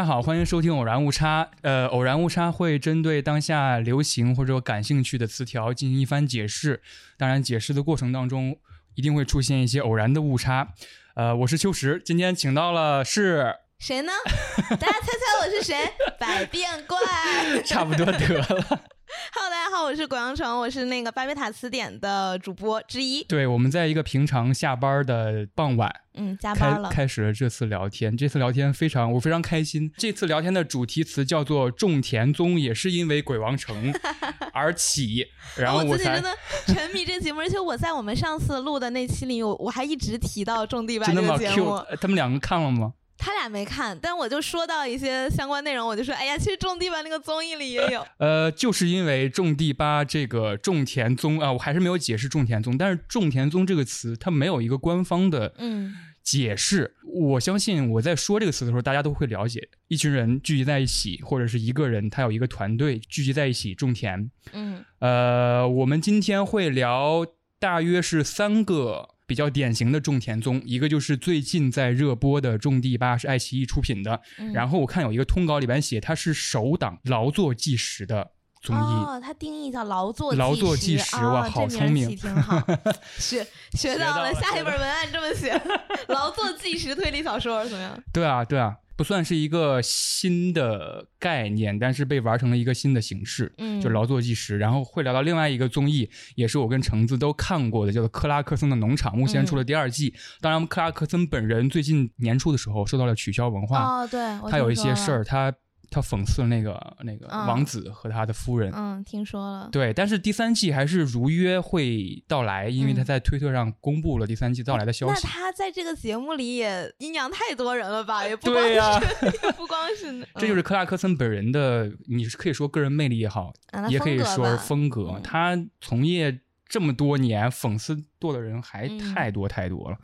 大家好，欢迎收听偶然误差。呃，偶然误差会针对当下流行或者说感兴趣的词条进行一番解释。当然，解释的过程当中一定会出现一些偶然的误差。呃，我是秋实，今天请到了是谁呢？大家猜猜我是谁？百变怪。差不多得了。Hello，大家好，我是果阳城，我是那个巴别塔词典的主播之一。对，我们在一个平常下班的傍晚，嗯，加班了。开始了这次聊天。这次聊天非常，我非常开心。这次聊天的主题词叫做“种田宗”，也是因为鬼王城 而起。然后才我自己真的 沉迷这个节目，而且我在我们上次录的那期里，我我还一直提到种地吧这个节目。呃他们两个看了吗？他俩没看，但我就说到一些相关内容，我就说，哎呀，其实种地吧那个综艺里也有。呃，就是因为种地吧这个种田宗啊、我还是没有解释种田宗，但是种田宗这个词它没有一个官方的嗯解释。我相信我在说这个词的时候，大家都会了解，一群人聚集在一起，或者是一个人他有一个团队聚集在一起种田。嗯呃，我们今天会聊大约是三个比较典型的种田宗，一个就是最近在热播的《种地吧》，是爱奇艺出品的。嗯。然后我看有一个通稿里边写，它是首档劳作计时的综艺。哦，它定义叫劳作劳作计计时哦哇好聪明挺好，学学到了。下一本文案这么写：劳作计时推理小说怎么样？对啊，对啊，不算是一个新的概念，但是被玩成了一个新的形式，嗯，就劳作计时。然后会聊到另外一个综艺，也是我跟橙子都看过的，叫做《克拉克森的农场》，目前出了第二季。当然，克拉克森本人最近年初的时候受到了取消文化，哦，对，他有一些事儿，他他讽刺了那个那个嗯王子和他的夫人。嗯，听说了。对，但是第三季还是如约会到来，因为他嗯在推特上公布了第三季到来的消息。那他在这个节目里也阴阳太多人了吧？也不光是，对呀也不光是，这就是嗯克拉克森本人的，你是可以说个人魅力也好，啊也可以说是风格。嗯他从业这么多年，讽刺过的人还嗯太多太多了。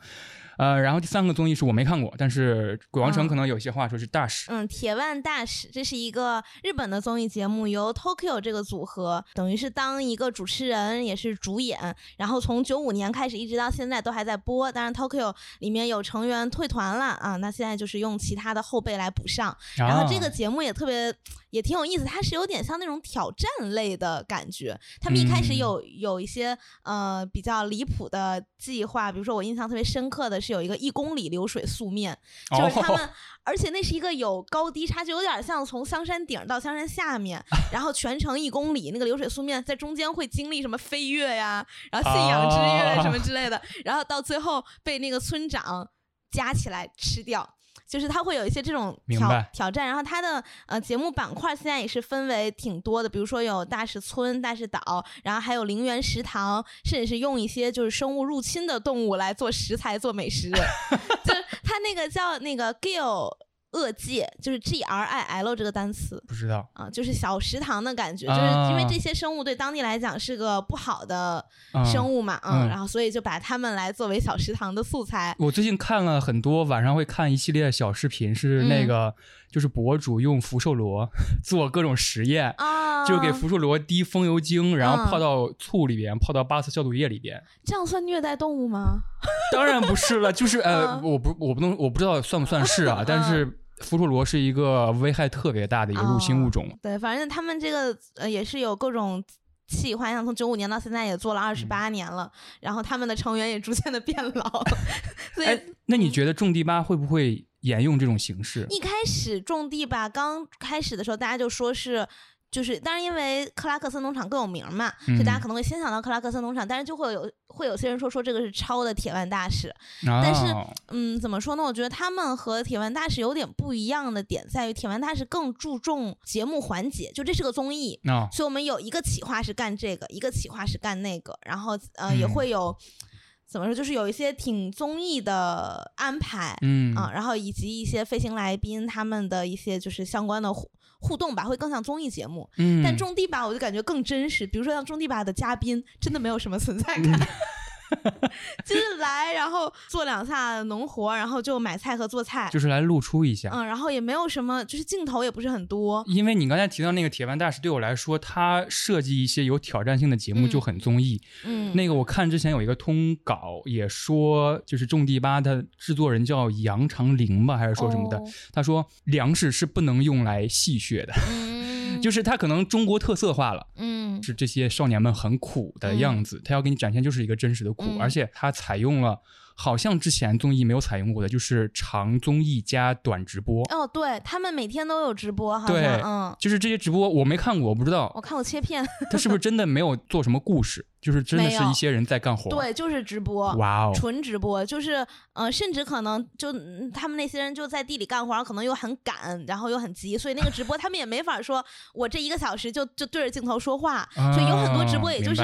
呃，然后第三个综艺是我没看过，但是鬼王城嗯可能有些话说是大使。嗯，铁腕大使，这是一个日本的综艺节目，由 Tokyo 这个组合，等于是当一个主持人，也是主演。然后从九五年开始，一直到现在都还在播。当然，Tokyo 里面有成员退团了啊，那现在就是用其他的后辈来补上。然后这个啊节目也特别，也挺有意思，它是有点像那种挑战类的感觉。他们一开始嗯有有一些呃比较离谱的计划，比如说我印象特别深刻的是有一个一公里流水素面，就是他们，哦 而且那是一个有高低差就，有点像从香山顶到香山下面，然后全程一公里，那个流水素面在中间会经历什么飞跃呀，然后信仰之跃什么 之类的，然后到最后被那个村长夹起来吃掉。就是它会有一些这种挑挑战，然后它的呃节目板块现在也是分为挺多的，比如说有大石村、大石岛，然后还有陵园食堂，甚至是用一些就是生物入侵的动物来做食材、做美食。就是它那个叫那个 Gill 恶界，就是 G R I L 这个单词。不知道，啊，就是小食堂的感觉，就是啊因为这些生物对当地来讲是个不好的嗯生物嘛，嗯嗯，然后所以就把它们来作为小食堂的素材。我最近看了很多，晚上会看一系列小视频，是那嗯个、就是博主用福寿螺 做各种实验。啊，就是给福寿螺滴风油精，然后嗯泡到醋里边，泡到八四消毒液里边。这样算虐待动物吗？当然不是了，就是呃，嗯我不我不能我不知道算不算是啊，但是福寿螺是一个危害特别大的一个入侵物种。对，反正他们这个呃也是有各种企划，像从九五年到现在也做了二十嗯八年了，然后他们的成员也逐渐的变老，所以哎，那你觉得种地吧会不会沿用这种形式？一开始种地吧，刚开始的时候大家就说是。就是，当然，因为克拉克森农场更有名嘛，所以大家嗯可能会先想到克拉克森农场，但是就会有会有些人说说这个是抄的铁腕大使，啊、但是嗯，怎么说呢？我觉得他们和铁腕大使有点不一样的点在于，铁腕大使更注重节目环节，就这是个综艺，啊、所以我们有一个企划是干这个，一个企划是干那个，然后呃也嗯会有怎么说，就是有一些挺综艺的安排。嗯啊，然后以及一些飞行来宾他们的一些就是相关的互互动吧，会更像综艺节目。嗯，但种地吧，我就感觉更真实。比如说像种地吧的嘉宾，真的没有什么存在感。就是来，然后做两下农活，然后就买菜和做菜，就是来露出一下。嗯，然后也没有什么，就是镜头也不是很多。因为你刚才提到那个铁腕大师，对我来说，他设计一些有挑战性的节目就很综艺。嗯，那个我看之前有一个通稿也说，就是种地吧的制作人叫杨长林吧，还是说什么的？哦他说粮食是不能用来戏谑的，嗯，就是他可能中国特色化了。嗯。是这些少年们很苦的样子，他要给你展现就是一个真实的苦，嗯。而且他采用了好像之前综艺没有采用过的，就是长综艺加短直播。哦，对他们每天都有直播，好对像嗯，就是这些直播我没看过，我不知道。我看过切片，他是不是真的没有做什么故事，就是真的是一些人在干活。，对，就是直播。哇哦，纯直播就是，呃，甚至可能就嗯他们那些人就在地里干活，然后可能又很赶，然后又很急，所以那个直播他们也没法说，我这一个小时就就对着镜头说话，所以有很多直播也就是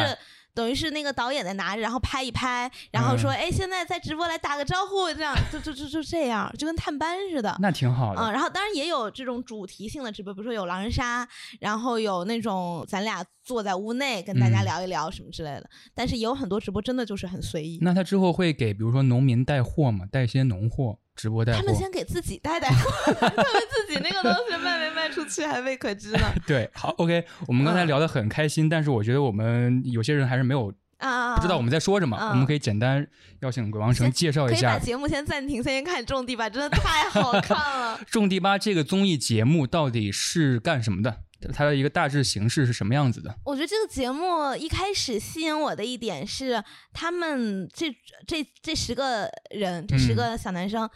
等于是那个导演在拿着，然后拍一拍，然后说，嗯哎，现在在直播来打个招呼，这样就就就就这样，就跟探班似的。那挺好的。嗯，然后当然也有这种主题性的直播，比如说有狼人杀，然后有那种咱俩坐在屋内跟大家嗯聊一聊什么之类的。但是也有很多直播真的就是很随意，那他之后会给比如说农民带货吗？带一些农货，直播带货。他们先给自己带带货，他们自己那个东西卖没卖出去还未可知呢。对，好，OK，我们刚才嗯聊得很开心，但是我觉得我们有些人还是没有啊，不知道我们在说什么，嗯我们可以简单邀请鬼王城介绍一下可以把节目先暂停，先看种地吧，真的太好看了。《种地吧》这个综艺节目到底是干什么的？它的一个大致形式是什么样子的？我觉得这个节目一开始吸引我的一点是，他们这这这十个人，这十嗯个小男生。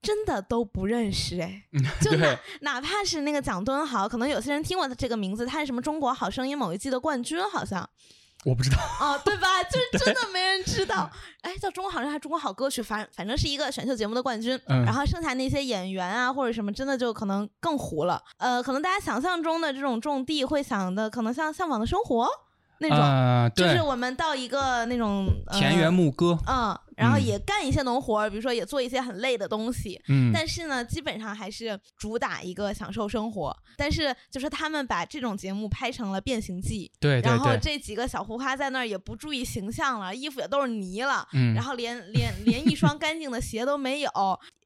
真的都不认识哎，就哪，哪怕是那个蒋敦豪，可能有些人听过他这个名字，他是什么《中国好声音》某一季的冠军，好像我不知道。啊，对吧？就是真的没人知道，哎，叫《中国好声音》还是《中国好歌曲》，反反正是一个选秀节目的冠军。嗯然后剩下那些演员啊或者什么，真的就可能更糊了。呃，可能大家想象中的这种种地会想的，可能像《向往的生活》那种，就是，我们到一个那种、呃、田园牧歌，嗯，然后嗯也干一些农活，比如说也做一些很累的东西。嗯，但是呢，基本上还是主打一个享受生活。但是就是他们把这种节目拍成了变形记，对对对，然后这几个小胡花在那儿也不注意形象了，衣服也都是泥了，嗯，然后连连连一双干净的鞋都没有。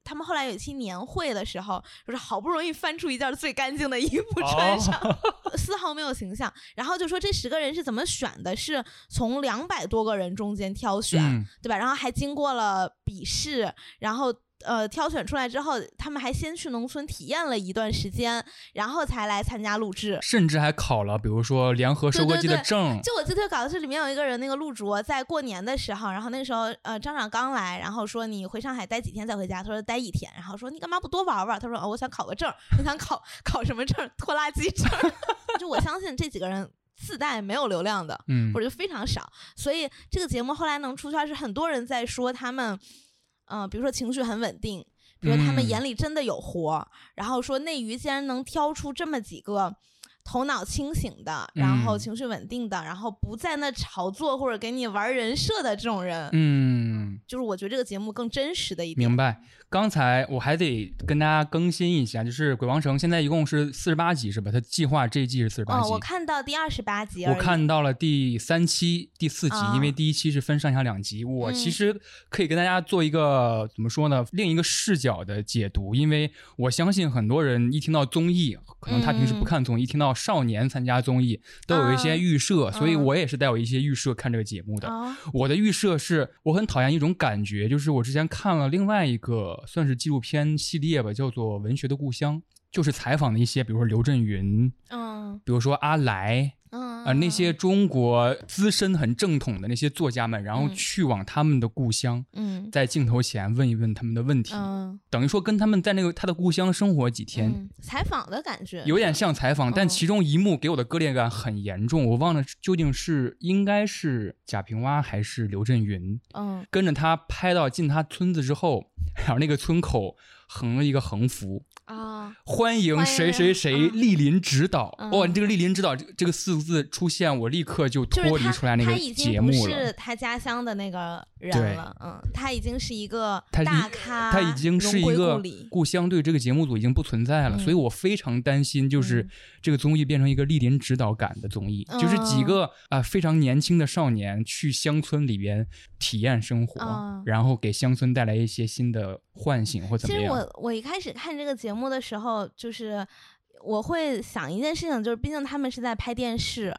他们后来有一期年会的时候，就是好不容易翻出一件最干净的衣服穿上，哦丝毫没有形象。然后就说这十个人是怎么选的，是从两百多个人中间挑选，嗯对吧？然后还经过了笔试，然后呃挑选出来之后，他们还先去农村体验了一段时间，然后才来参加录制。甚至还考了，比如说联合收割机的对对对证，就我记得搞的是里面有一个人，那个陆卓在过年的时候，然后那个时候呃张长刚来，然后说你回上海待几天再回家，他说待一天，然后说你干嘛不多玩玩？他说哦我想考个证儿，我想考考什么证？拖拉机证。就我相信这几个人自带没有流量的，嗯或者就非常少，所以这个节目后来能出圈，是很多人在说他们，嗯、比如说情绪很稳定，比如他们嗯眼里真的有活儿，然后说内娱竟然能挑出这么几个。头脑清醒的，然后嗯情绪稳定的，然后不在那炒作或者给你玩人设的这种人，嗯，就是我觉得这个节目更真实的一点。明白。刚才我还得跟大家更新一下，就是《鬼王城》现在一共是四十八集是吧？它计划这一季是四十八哦，集。我看到第二十八集我看到了第三期、第四集，啊因为第一期是分上下两集。我嗯其实可以跟大家做一个怎么说呢，另一个视角的解读，因为我相信很多人一听到综艺，可能他平时不看综艺，一听到少年参加综艺，都有一些啊预设，所以嗯我也是带有一些预设看这个节目的。啊，我的预设是我很讨厌一种感觉，就是我之前看了另外一个算是纪录片系列吧，叫做《文学的故乡》，就是采访的一些，比如说刘震云，嗯。比如说阿来，嗯啊，那些中国资深很正统的那些作家们，然后嗯去往他们的故乡，嗯。在镜头前问一问他们的问题，嗯。等于说跟他们在那个他的故乡生活几天，嗯采访的感觉。有点像采访，但嗯。其中一幕给我的割裂感很严重，我忘了究竟是应该是贾平凹还是刘震云，嗯。跟着他拍到进他村子之后，然后那个村口横了一个横幅，啊哦欢迎谁谁谁嗯莅临指导。嗯。哇，你这个莅临指导这这个四个字出现，我立刻就脱离出来那个他已经不节目了。是他家乡的那个人了，嗯，他已经是一个大咖，他已经是一个故乡对这个节目组已经不存在了，嗯。所以我非常担心，就是嗯。这个综艺变成一个莅临指导感的综艺，就是几嗯个啊、非常年轻的少年去乡村里边体验生活，嗯。然后给乡村带来一些新的唤醒或怎么样。其实。我我一开始看这个节目的时候，时候就是我会想一件事情，就是毕竟他们是在拍电视，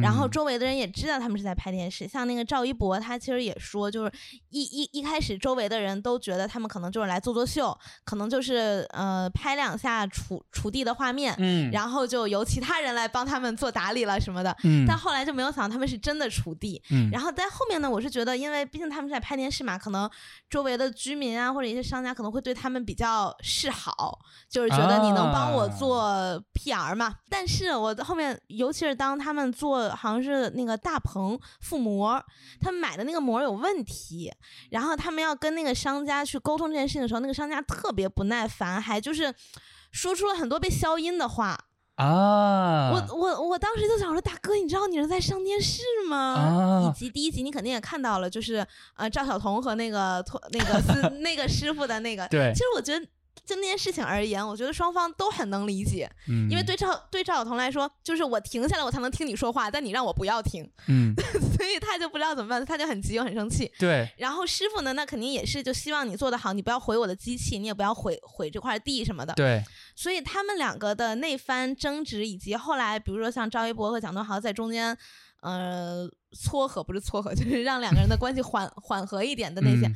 然后嗯。周围的人也知道他们是在拍电视。像那个赵一博，他其实也说，就是一一一开始周围的人都觉得他们可能就是来做做秀，可能就是呃拍两下锄锄地的画面，嗯，然后就由其他人来帮他们做打理了什么的。嗯。但后来就没有想到他们是真的锄地，嗯。然后在后面呢，我是觉得，因为毕竟他们是在拍电视嘛，可能周围的居民啊或者一些商家可能会对他们比较示好，就是觉得你能帮我啊做 PR 嘛。但是我后面，尤其是当他们做好像是那个大棚覆膜，他们买的那个膜有问题，然后他们要跟那个商家去沟通这件事情的时候，那个商家特别不耐烦，还就是说出了很多被消音的话。啊，我我我当时就想说，大哥，你知道你是在上电视吗？啊以及第一集你肯定也看到了，就是呃赵晓彤和那个托那个师 那个师傅的那个。对其实我觉得就那件事情而言，我觉得双方都很能理解，嗯，因为对赵对赵晓彤来说，就是我停下来我才能听你说话，但你让我不要停，嗯 所以他就不知道怎么办，他就很急又很生气。对然后师傅呢，那肯定也是就希望你做得好，你不要毁我的机器，你也不要毁毁这块地什么的。对所以他们两个的那番争执，以及后来比如说像赵一博和蒋敦豪在中间，呃，撮合不是撮合，就是让两个人的关系缓缓和一点的那些。嗯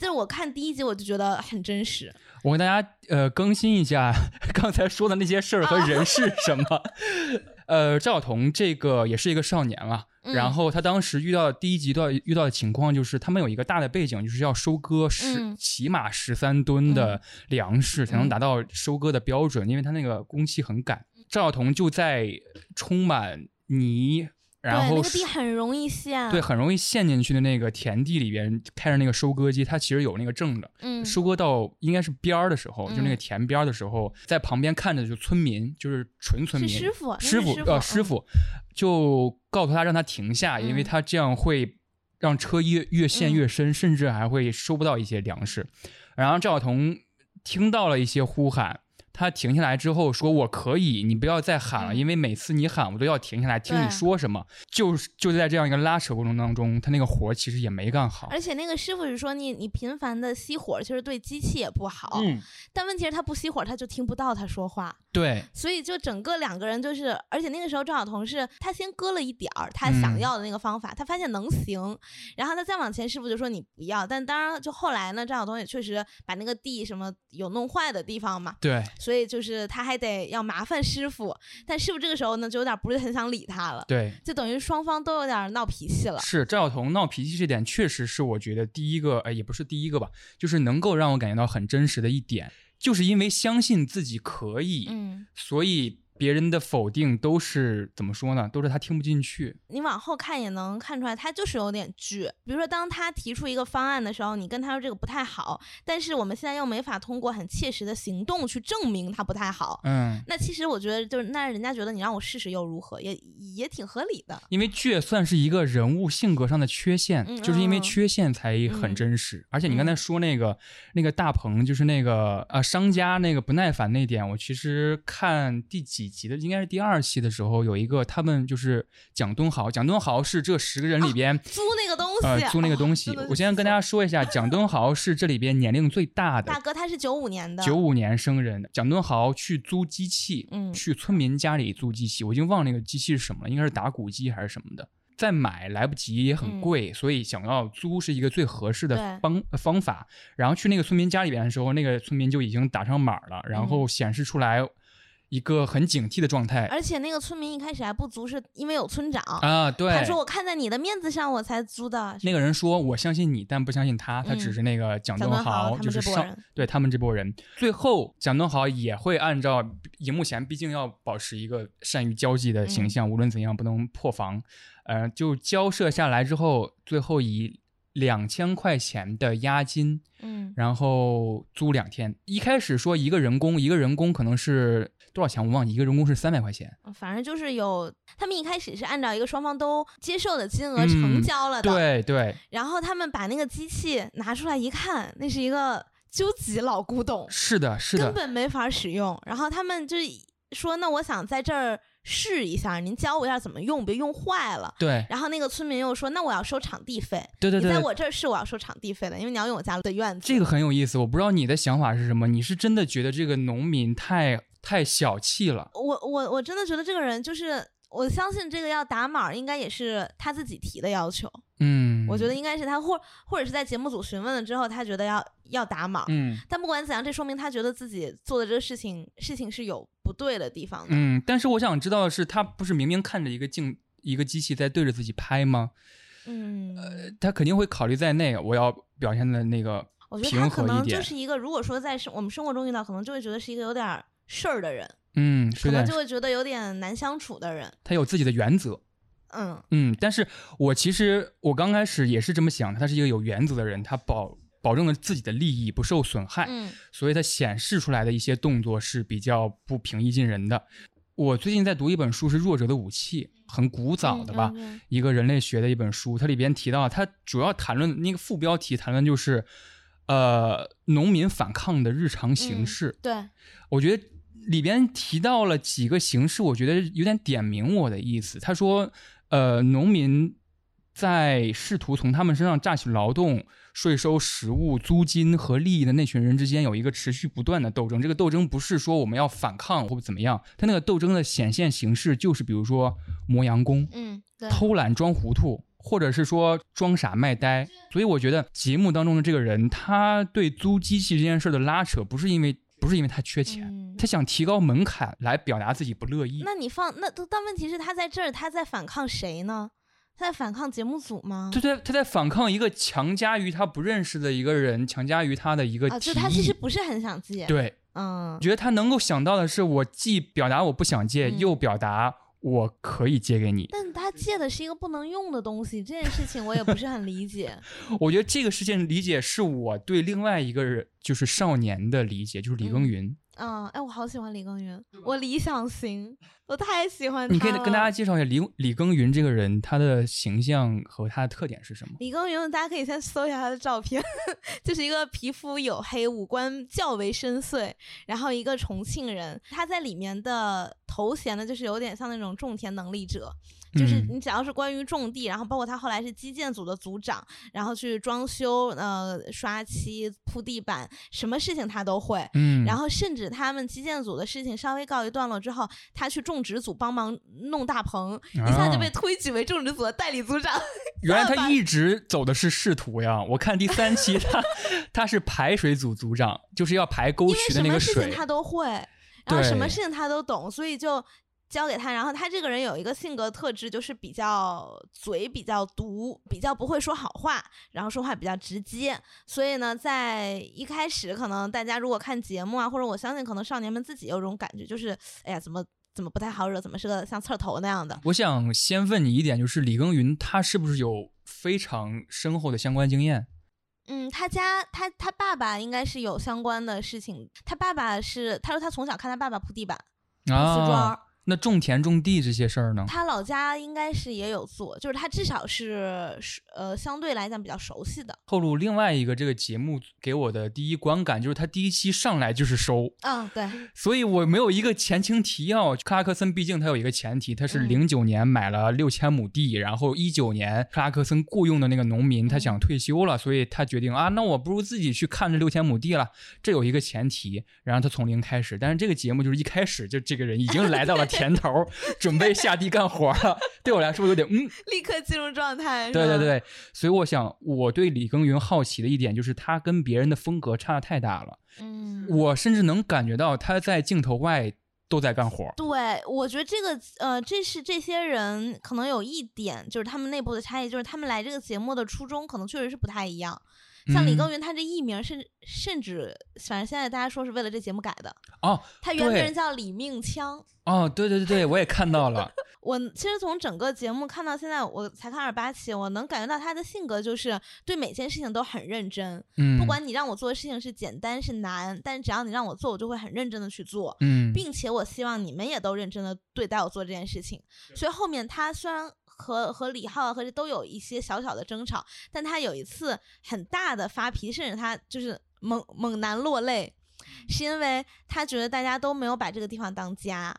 就是我看第一集我就觉得很真实，我跟大家呃更新一下 刚才说的那些事儿和人是什么。呃，赵晓彤这个也是一个少年了，嗯然后他当时遇到第一集到遇到的情况就是，他们有一个大的背景，就是要收割十、嗯起码十三吨的粮食才能达到收割的标准，因为他那个工期很赶。赵晓彤就在充满泥，然，后那个地很容易陷，对，很容易陷进去的那个田地里边，开着那个收割机，它其实有那个证的。嗯，收割到应该是边儿的时候，就那个嗯田边儿的时候，在旁边看着就村民，就是纯村民，师傅，师傅呃师傅就告诉他让他停下，因为嗯他这样会让车越越陷嗯越深，甚至还会收不到一些粮食。然后赵晓彤听到了一些呼喊。他停下来之后说：“我可以，你不要再喊了，嗯因为每次你喊我都要停下来听你说什么。”就是就在这样一个拉扯过程当中，他那个活儿其实也没干好。而且那个师傅是说你你频繁的熄火，其实对机器也不好。嗯，但问题是他不熄火，他就听不到他说话。对，所以就整个两个人就是，而且那个时候赵晓彤是他先割了一点儿他想嗯要的那个方法，他发现能行，然后他再往前，师傅就说你不要。但当然，就后来呢，赵晓彤也确实把那个地什么有弄坏的地方嘛，对，所以就是他还得要麻烦师傅，但师傅这个时候呢，就有点不是很想理他了，对，就等于双方都有点闹脾气了。是赵晓彤闹脾气这点，确实是我觉得第一个，哎，也不是第一个吧，就是能够让我感觉到很真实的一点，就是因为相信自己可以，嗯，所以别人的否定都是怎么说呢？都是他听不进去。你往后看也能看出来，他就是有点倔。比如说，当他提出一个方案的时候，你跟他说这个不太好，但是我们现在又没法通过很切实的行动去证明它不太好。嗯，那其实我觉得，就是那人家觉得你让我试试又如何，也也挺合理的。因为倔算是一个人物性格上的缺陷，嗯就是因为嗯缺陷才很嗯真实。而且你刚才嗯说那个、那个大鹏，就是那个呃商家那个不耐烦那点，我其实看第几集的，应该是第二期的时候，有一个他们就是蒋敦豪，蒋敦豪是这十个人里边。租那个东西，呃，租那个哦东西，我先跟大家说一下，蒋敦豪是这里边年龄最大的大，哥他是九五年的，九五年生人。蒋敦豪去租机器，嗯去村民家里租机器，我已经忘了那个机器是什么了，应该是打谷机还是什么的。再买来不及，也很嗯贵，所以想要租是一个最合适的方方法。然后去那个村民家里边的时候，那个村民就已经打上码了，然后显示出来一个很警惕的状态而且那个村民一开始还不租，是因为有村长。啊。对，他说：“我看在你的面子上，我才租的。”那个人说：“我相信你，但不相信他。他嗯只是那个蒋敦豪就是上对他们这波人。最后，蒋敦豪也会按照荧幕前，毕竟要保持一个善于交际的形嗯象，无论怎样不能破防。呃，就交涉下来之后，最后以两千块钱的押金，嗯然后租两天。一开始说一个人工，一个人工可能是多少钱我忘记，一个人工是三百块钱。反正就是有，他们一开始是按照一个双方都接受的金额嗯成交了的，对对，然后他们把那个机器拿出来一看，那是一个究极老古董，是的，是的根的，本没法使用。然后他们就说：“那我想在这儿试一下，您教我一下怎么用，别用坏了。”对然后那个村民又说：“那我要收场地费，对对对，你在我这儿试我要收场地费的，因为你要用我家的院子。”这个很有意思。我不知道你的想法是什么，你是真的觉得这个农民太太小气了？我我我真的觉得这个人就是，我相信这个要打码应该也是他自己提的要求。嗯，我觉得应该是他或或者是在节目组询问了之后，他觉得要要打码。嗯但不管怎样，这说明他觉得自己做的这个事情事情是有不对的地方的。嗯，但是我想知道的是，他不是明明看着一个镜一个机器在对着自己拍吗？嗯，呃他肯定会考虑在内，我要表现的那个我觉得他可能就和一点。是一个，如果说在生我们生活中遇到，可能就会觉得是一个有点事儿的人，嗯，是的可能就，会觉得有点难相处的人。他有自己的原则。嗯嗯，但是我其实我刚开始也是这么想的，他是一个有原则的人，他保保证了自己的利益不受损害，嗯所以他显示出来的一些动作是比较不平易近人的。我最近在读一本书，是《弱者的武器》，很古早的吧，嗯一个人类学的一本书，它里边提到，它主要谈论那个副标题谈论就是，呃，农民反抗的日常形嗯式。对，我觉得里边提到了几个形式，我觉得有点点明我的意思。他说，呃，农民在试图从他们身上榨取劳动、税收、食物、租金和利益的那群人之间有一个持续不断的斗争。这个斗争不是说我们要反抗或者怎么样，他那个斗争的显现形式就是，比如说磨洋工、嗯，偷懒装糊涂，或者是说装傻卖呆。所以我觉得节目当中的这个人，他对租机器这件事的拉扯，不是因为不是因为他缺钱，嗯他想提高门槛来表达自己不乐意。那你放那但问题是他在这儿他在反抗谁呢？他在反抗节目组吗？他在他在反抗一个强加于他不认识的一个人，强加于他的一个就他其实。不是很想借。对，嗯我觉得他能够想到的是，我既表达我不想借，嗯又表达我可以借给你。但他借的是一个不能用的东西，这件事情我也不是很理解。我觉得这个事件理解是我对另外一个人，就是少年的理解，就是李耕嗯耘。嗯，哎，我好喜欢李耕耘，我理想型，我太喜欢他你可以跟大家介绍一下李李耕耘这个人，他的形象和他的特点是什么？李耕耘，大家可以先搜一下他的照片，就是一个皮肤黝黑、五官较为深邃，然后一个重庆人。他在里面的头衔呢，就是有点像那种种田能力者，就是嗯你只要是关于种地，然后包括他后来是基建组的组长，然后去装修、呃刷漆、铺地板，什么事情他都会。嗯，然后甚至他们基建组的事情稍微告一段落之后，他去种植组帮忙弄大棚，一下就被啊推举为种植组的代理组长。原来他一直走的是仕途呀！我看第三期他他是排水组组长，就是要排沟渠的那个水。事情他都会，然后什么事情他都懂，所以就交给他。然后他这个人有一个性格特质，就是比较嘴比较毒，比较不会说好话，然后说话比较直接。所以呢，在一开始可能大家如果看节目啊，或者我相信可能少年们自己有种感觉，就是哎呀，怎么怎么不太好惹，怎么是个像刺儿头那样的。我想先问你一点，就是李耕耘他是不是有非常深厚的相关经验？嗯，他家他他爸爸应该是有相关的事情，他爸爸是他说他从小看他爸爸铺地板。瓷砖啊儿，那种田种地这些事儿呢？他老家应该是也有做，就是他至少是是呃相对来讲比较熟悉的。透露另外一个这个节目给我的第一观感就是他第一期上来就是收，嗯，对，所以我没有一个前情提要。克拉克森毕竟他有一个前提，他是嗯零九年买了六千亩地，然后一九年克拉克森雇佣的那个农民他嗯想退休了，所以他决定啊，那我不如自己去看这六千亩地了。这有一个前提，然后他从零开始。但是这个节目就是一开始就这个人已经来到了田头，准备下地干活了。对我来说有点嗯，立刻进入状态。对对对，所以我想，我对李耕耘好奇的一点就是他跟别人的风格差的太大了，嗯，我甚至能感觉到他在镜头外都在干活。对，我觉得这个呃，这是这些人可能有一点，就是他们内部的差异，就是他们来这个节目的初衷可能确实是不太一样。像李嗯耕耘，他这艺名甚至甚至，反正现在大家说是为了这节目改的。哦他原名叫李命枪，哦，对对对对，我也看到了。我其实从整个节目看到现在，我才看二十八期，我能感觉到他的性格就是对每件事情都很认真。嗯，不管你让我做的事情是简单是难，但是只要你让我做，我就会很认真的去做，嗯，并且我希望你们也都认真的对待我做这件事情。所以后面他虽然和和李浩啊和这都有一些小小的争吵，但他有一次很大的发脾气，甚至他就是猛猛男落泪，是因为他觉得大家都没有把这个地方当家。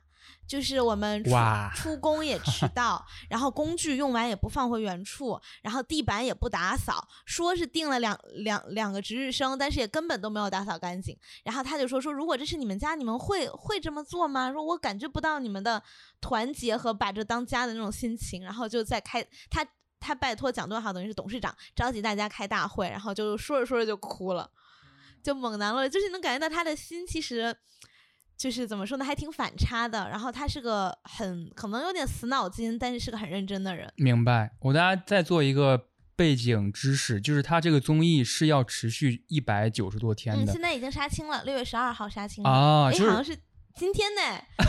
就是我们出出工也迟 到，然后工具用完也不放回原处，然后地板也不打扫，说是定了两两两个值日生，但是也根本都没有打扫干净。然后他就说说，如果这是你们家，你们会会这么做吗？说我感觉不到你们的团结和把这当家的那种心情。然后就在开他他拜托蒋敦豪，等于是董事长召集大家开大会，然后就说着说着就哭了，就猛男了，就是能感觉到他的心其实。就是怎么说呢，还挺反差的。然后他是个很可能有点死脑筋，但是是个很认真的人。明白。我大家再做一个背景知识，就是他这个综艺是要持续一百九十多天嗯，的现在已经杀青了，六月十二号杀青了。啊，哎，就是好像是今天呢。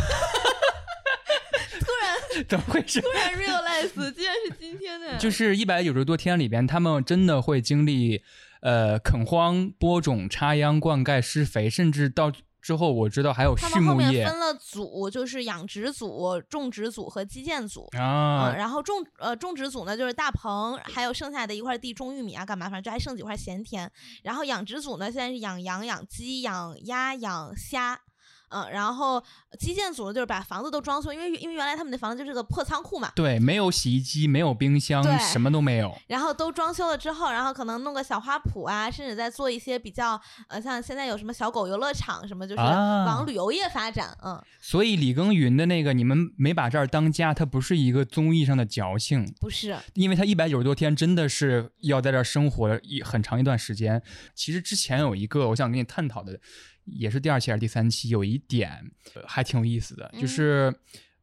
突然 怎么回事？突然 realize，竟然是今天呢。就是一百九十多天里边，他们真的会经历呃垦荒、播种、插秧、灌溉、施肥，甚至到之后我知道还有畜他们后牧业面分了组，就是养殖组、种植组和基建组。嗯，啊，然后种呃种植组呢，就是大棚，还有剩下的一块地种玉米啊，干嘛？反正就还剩几块闲田。然后养殖组呢，现在是养羊、养鸡、养鸭、养虾。嗯，然后基建组，就是把房子都装修，因为因为原来他们的房子就是个破仓库嘛，对，没有洗衣机，没有冰箱，什么都没有。然后都装修了之后，然后可能弄个小花圃啊，甚至在做一些比较呃，像现在有什么小狗游乐场什么，就是啊往旅游业发展。嗯，所以李耕耘的那个，你们没把这儿当家，它不是一个综艺上的矫情，不是，因为他一百九十多天真的是要在这儿生活一很长一段时间。其实之前有一个我想跟你探讨的，也是第二期还是第三期，有一点、呃还挺有意思的，嗯就是。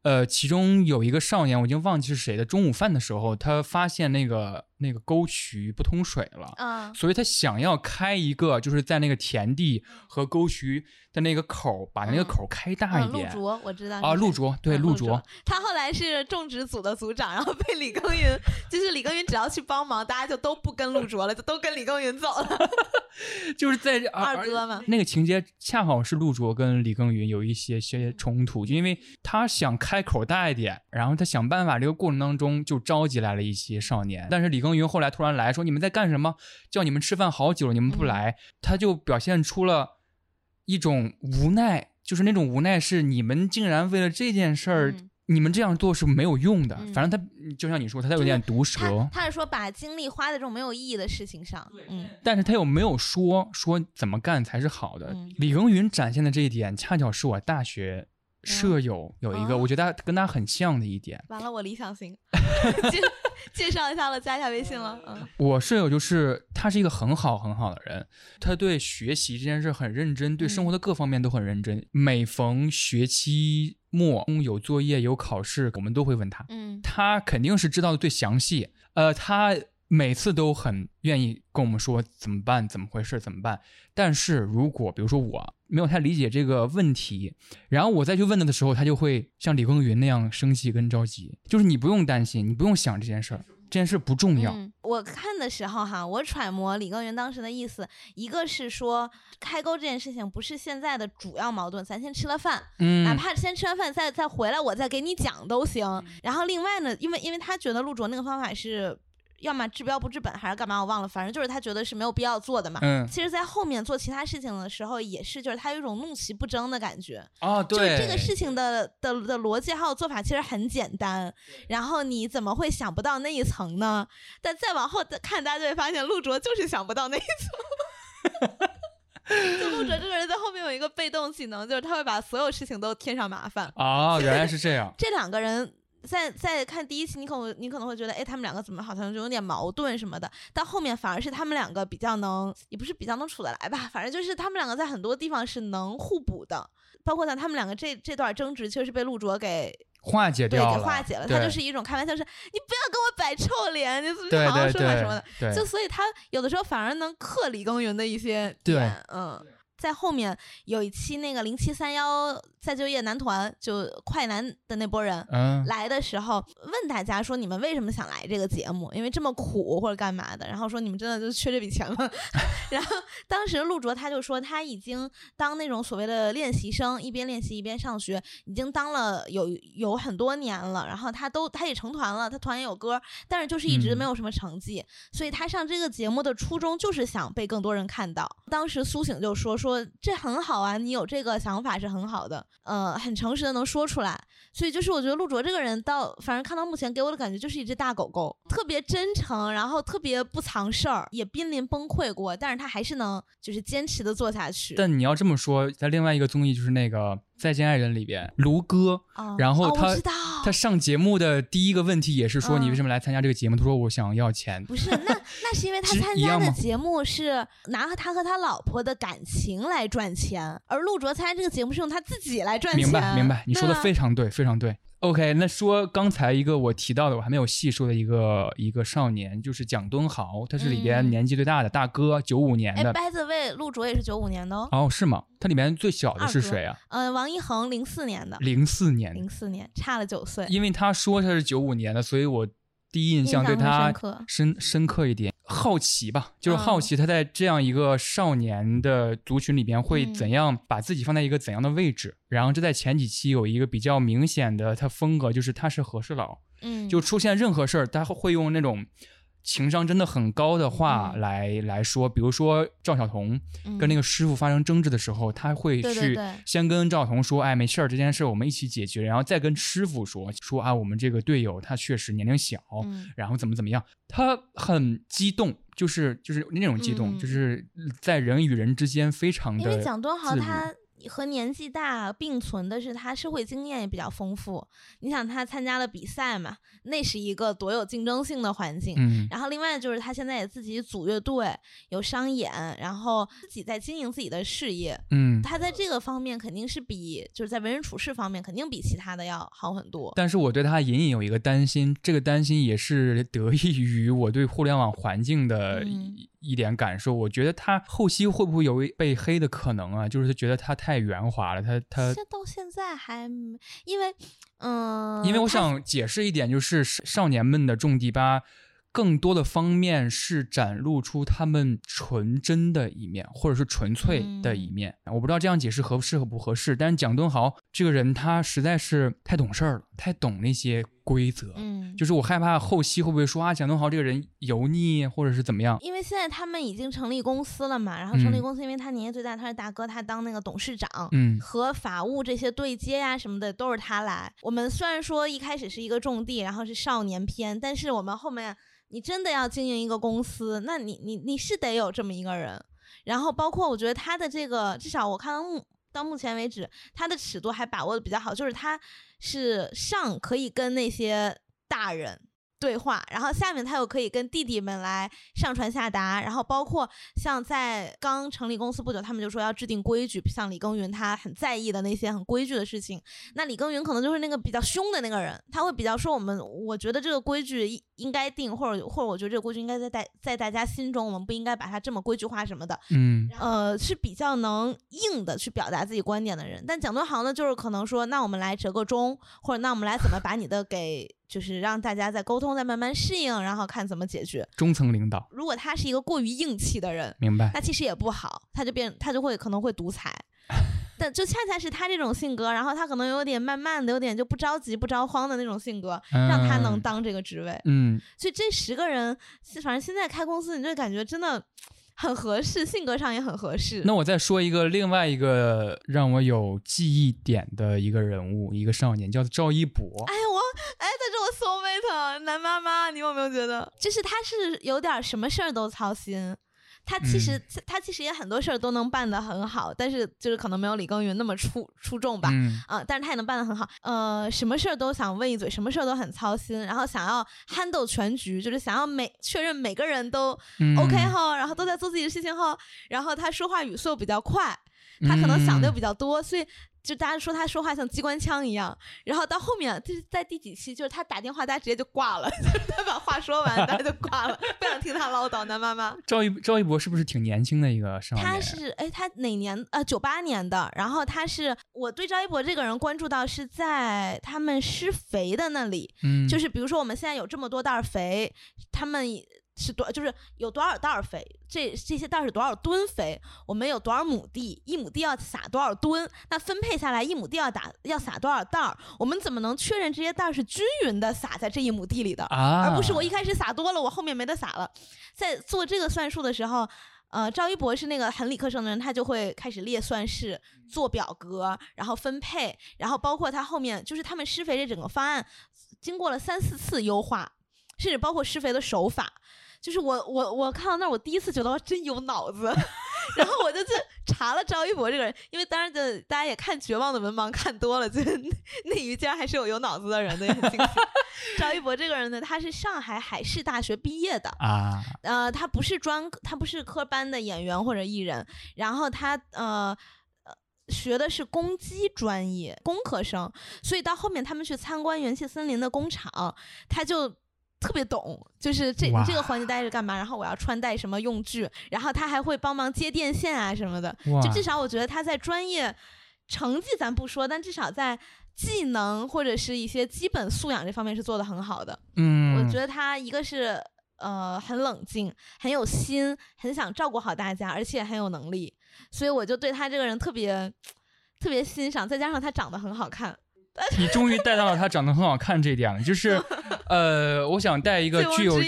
呃，其中有一个少年，我已经忘记是谁的。中午饭的时候，他发现那个那个沟渠不通水了，嗯所以他想要开一个，就是在那个田地和沟渠的那个口儿，把那个嗯口儿开大一嗯，陆。卓我知道啊，陆卓，对，嗯陆卓，，他后来是种植组的组长，然后被李耕耘，就是李耕耘只要去帮忙，大家就都不跟陆卓了，就都跟李耕耘走了。就是在啊二哥嘛，那个情节恰好是陆卓跟李耕耘有一些些冲突，就因为他想开口大一点，然后他想办法，这个过程当中就召集来了一些少年，但是李耕耘后来突然来说你们在干什么？叫你们吃饭好久了，你们不来，他就表现出了一种无奈，就是那种无奈是你们竟然为了这件事儿。嗯你们这样做是没有用的，嗯反正他就像你说，他有点毒舌，他他是说把精力花在这种没有意义的事情上。嗯，但是他又没有说说怎么干才是好的。嗯李耕耘展现的这一点，恰巧是我大学舍友有一个，哦我觉得跟他很像的一点。完了，我理想型，介介绍一下了，加一下微信了。嗯我舍友就是他是一个很好很好的人，他对学习这件事很认真，对生活的各方面都很认真。每逢学期末有作业有考试，我们都会问他，嗯他肯定是知道的最详细。呃，他每次都很愿意跟我们说怎么办，怎么回事，怎么办。但是如果比如说我没有太理解这个问题，然后我再去问他的时候，他就会像李耕耘那样生气跟着急。就是你不用担心，你不用想这件事儿，这件事不重要。嗯，我看的时候哈，我揣摩李耕耘当时的意思，一个是说开沟这件事情不是现在的主要矛盾，咱先吃了饭，嗯，哪怕先吃完饭再再回来，我再给你讲都行。然后另外呢，因为因为他觉得陆卓那个方法是要么治标不治本，还是干嘛，我忘了，反正就是他觉得是没有必要做的嘛。嗯其实，在后面做其他事情的时候，也是就是他有一种怒其不争的感觉，哦，对，就是这个事情的的的逻辑还有做法其实很简单，然后你怎么会想不到那一层呢？但再往后看，大家就会发现陆卓就是想不到那一层。就陆卓这个人在后面有一个被动技能，就是他会把所有事情都添上麻烦。哦，原来是这样。这两个人在在看第一期，你可能你可能会觉得，哎，他们两个怎么好像就有点矛盾什么的。但后面反而是他们两个比较能，也不是比较能处得来吧，反正就是他们两个在很多地方是能互补的。包括像他们两个这这段争执，确实是被陆卓给化解对掉了，给化解了。他就是一种开玩笑是，你不要跟我摆臭脸，你你对对好好说话什么的。对对就所以他有的时候反而能克李耕耘的一些对点，嗯。在后面有一期那个零七三幺再就业男团就快男的那波人。嗯，来的时候问大家说你们为什么想来这个节目？因为这么苦或者干嘛的？然后说你们真的就缺这笔钱吗？然后当时陆卓他就说他已经当那种所谓的练习生，一边练习一边上学，已经当了有有很多年了。然后他都他也成团了，他团也有歌，但是就是一直嗯没有什么成绩。所以他上这个节目的初衷就是想被更多人看到。当时苏醒就说说说这很好啊，你有这个想法是很好的，呃，很诚实的能说出来。所以就是我觉得陆卓这个人到，反正看到目前给我的感觉就是一只大狗狗，特别真诚，然后特别不藏事儿，也濒临崩溃过，但是他还是能就是坚持的做下去。但你要这么说，在另外一个综艺就是那个《再见爱人》里边，卢哥哦然后他他上节目的第一个问题也是说嗯你为什么来参加这个节目？他说我想要钱。不是，那那是因为他 参加的节目是拿他和他老婆的感情来赚钱，而陆卓参加这个节目是用他自己来赚钱。明白明白，你说的非常对，非常对。OK，那说刚才一个我提到的，我还没有细说的一个一个少年，就是蒋敦豪，他是里边嗯年纪最大的大哥，九五年哎的。，by the way，陆卓也是九五年的哦。哦，是吗？他里面最小的是谁啊？呃，王一恒零四年的，零四年的零四年差了九岁。因为他说他是九五年的，所以我第一印印象对他深刻深深刻一点，好奇吧，就是好嗯奇他在这样一个少年的族群里边会嗯怎样把自己放在一个怎样的位置。然后这在前几期有一个比较明显的他风格，就是他是和事佬，嗯，就出现任何事儿，他会用那种。情商真的很高的话嗯。来、来说，比如说赵晓彤跟那个个师傅发生争执的时候，他会去先跟赵晓彤说，哎，没事儿，这件事我们一起解决，然后再跟师傅说说啊，我们这个队友他确实年龄小，嗯。然后怎么怎么样，他很激动，就是就是那种激动，嗯。就是在人与人之间非常的因为蒋敦豪自如。他和年纪大并存的是他社会经验也比较丰富。你想他参加了比赛嘛，那是一个多有竞争性的环境。嗯然后另外就是他现在也自己组乐队，有商演，然后自己在经营自己的事业。嗯，他在这个方面肯定是比就是在为人处事方面肯定比其他的要好很多。但是我对他隐隐有一个担心，这个担心也是得益于我对互联网环境的、嗯一点感受。我觉得他后期会不会有被黑的可能啊？就是他觉得他太圆滑了，他他现到现在还，因为，嗯，因为我想解释一点，就是少年们的种地吧，更多的方面是展露出他们纯真的一面，或者是纯粹的一嗯面。我不知道这样解释合适合不合适，但是蒋敦豪这个人，他实在是太懂事儿了，太懂那些规则。嗯，就是我害怕后期会不会说啊，蒋敦豪这个人油腻，或者是怎么样？因为现在他们已经成立公司了嘛，然后成立嗯公司，因为他年纪最大，他是大哥，他当那个董事长。嗯和法务这些对接呀、什么的都是他来。我们虽然说一开始是一个种地，然后是少年篇，但是我们后面你真的要经营一个公司，那你你你是得有这么一个人。然后包括我觉得他的这个，至少我看到目到目前为止，他的尺度还把握的比较好，就是他是上可以跟那些大人。对话，然后下面他又可以跟弟弟们来上传下达，然后包括像在刚成立公司不久，他们就说要制定规矩，像李耕耘他很在意的那些很规矩的事情，那李耕耘可能就是那个比较凶的那个人，他会比较说我们，我觉得这个规矩应应该定，或者或者我觉得这个规矩应该在大在大家心中，我们不应该把它这么规矩化什么的，嗯呃，是比较能硬的去表达自己观点的人。但蒋敦豪呢，就是可能说，那我们来折个中，或者那我们来怎么把你的给，就是让大家在沟通，再慢慢适应，然后看怎么解决。中层领导，如果他是一个过于硬气的人，明白？那其实也不好，他就变，他就会可能会独裁。但就恰恰是他这种性格，然后他可能有点慢慢的，有点就不着急不着慌的那种性格，让他能嗯当这个职位。嗯，所以这十个人，反正现在开公司，你就感觉真的很合适，性格上也很合适。那我再说一个另外一个让我有记忆点的一个人物，一个少年，叫赵一博。哎，我哎，他是我 soul mate 男妈妈，你有没有觉得？就是他是有点什么事儿都操心。他其实、他其实也很多事儿都能办得很好，但是就是可能没有李耕耘那么出出众吧。嗯啊、但是他也能办得很好。呃，什么事儿都想问一嘴，什么事儿都很操心，然后想要 handle 全局，就是想要每确认每个人都嗯 OK 后，然后都在做自己的事情后，然后他说话语速比较快，他可能想的又嗯比较多，所以就大家说他说话像机关枪一样，然后到后面就是在第几期，就是他打电话，大家直接就挂了，就 是他把话说完，大家就挂了，不想听他唠叨。南妈妈，赵一赵一博是不是挺年轻的一个少年？他是哎，他哪年？呃，九八年的。然后他是我对赵一博这个人关注到是在他们施肥的那里，嗯，就是比如说我们现在有这么多袋肥，他们。是多就是有多少袋肥，这这些袋是多少吨肥？我们有多少亩地？一亩地要撒多少吨？那分配下来一亩地要打要撒多少袋儿？我们怎么能确认这些袋是均匀的撒在这一亩地里的，而不是我一开始撒多了，我后面没得撒了？在做这个算术的时候，呃，赵一博是那个很理科生的人，他就会开始列算式、做表格，然后分配，然后包括他后面就是他们施肥这整个方案经过了三四次优化，甚至包括施肥的手法。就是我我我看到那儿，我第一次觉得我真有脑子，然后我就去查了赵一博这个人，因为当然的大家也看《绝望的文盲》看多了，就内娱竟然还是有有脑子的人的，也很惊喜。赵一博这个人呢，他是上海海事大学毕业的啊，呃，他不是专他不是科班的演员或者艺人，然后他呃呃学的是攻击专业，工科生，所以到后面他们去参观元气森林的工厂，他就。特别懂，就是这你这个环节待着干嘛？然后我要穿戴什么用具，然后他还会帮忙接电线啊什么的。就至少我觉得他在专业成绩咱不说，但至少在技能或者是一些基本素养这方面是做的很好的。嗯，我觉得他一个是呃很冷静，很有心，很想照顾好大家，而且很有能力，所以我就对他这个人特别特别欣赏。再加上他长得很好看。你终于带到了他长得很好看这一点了，就是，呃，我想带一个具有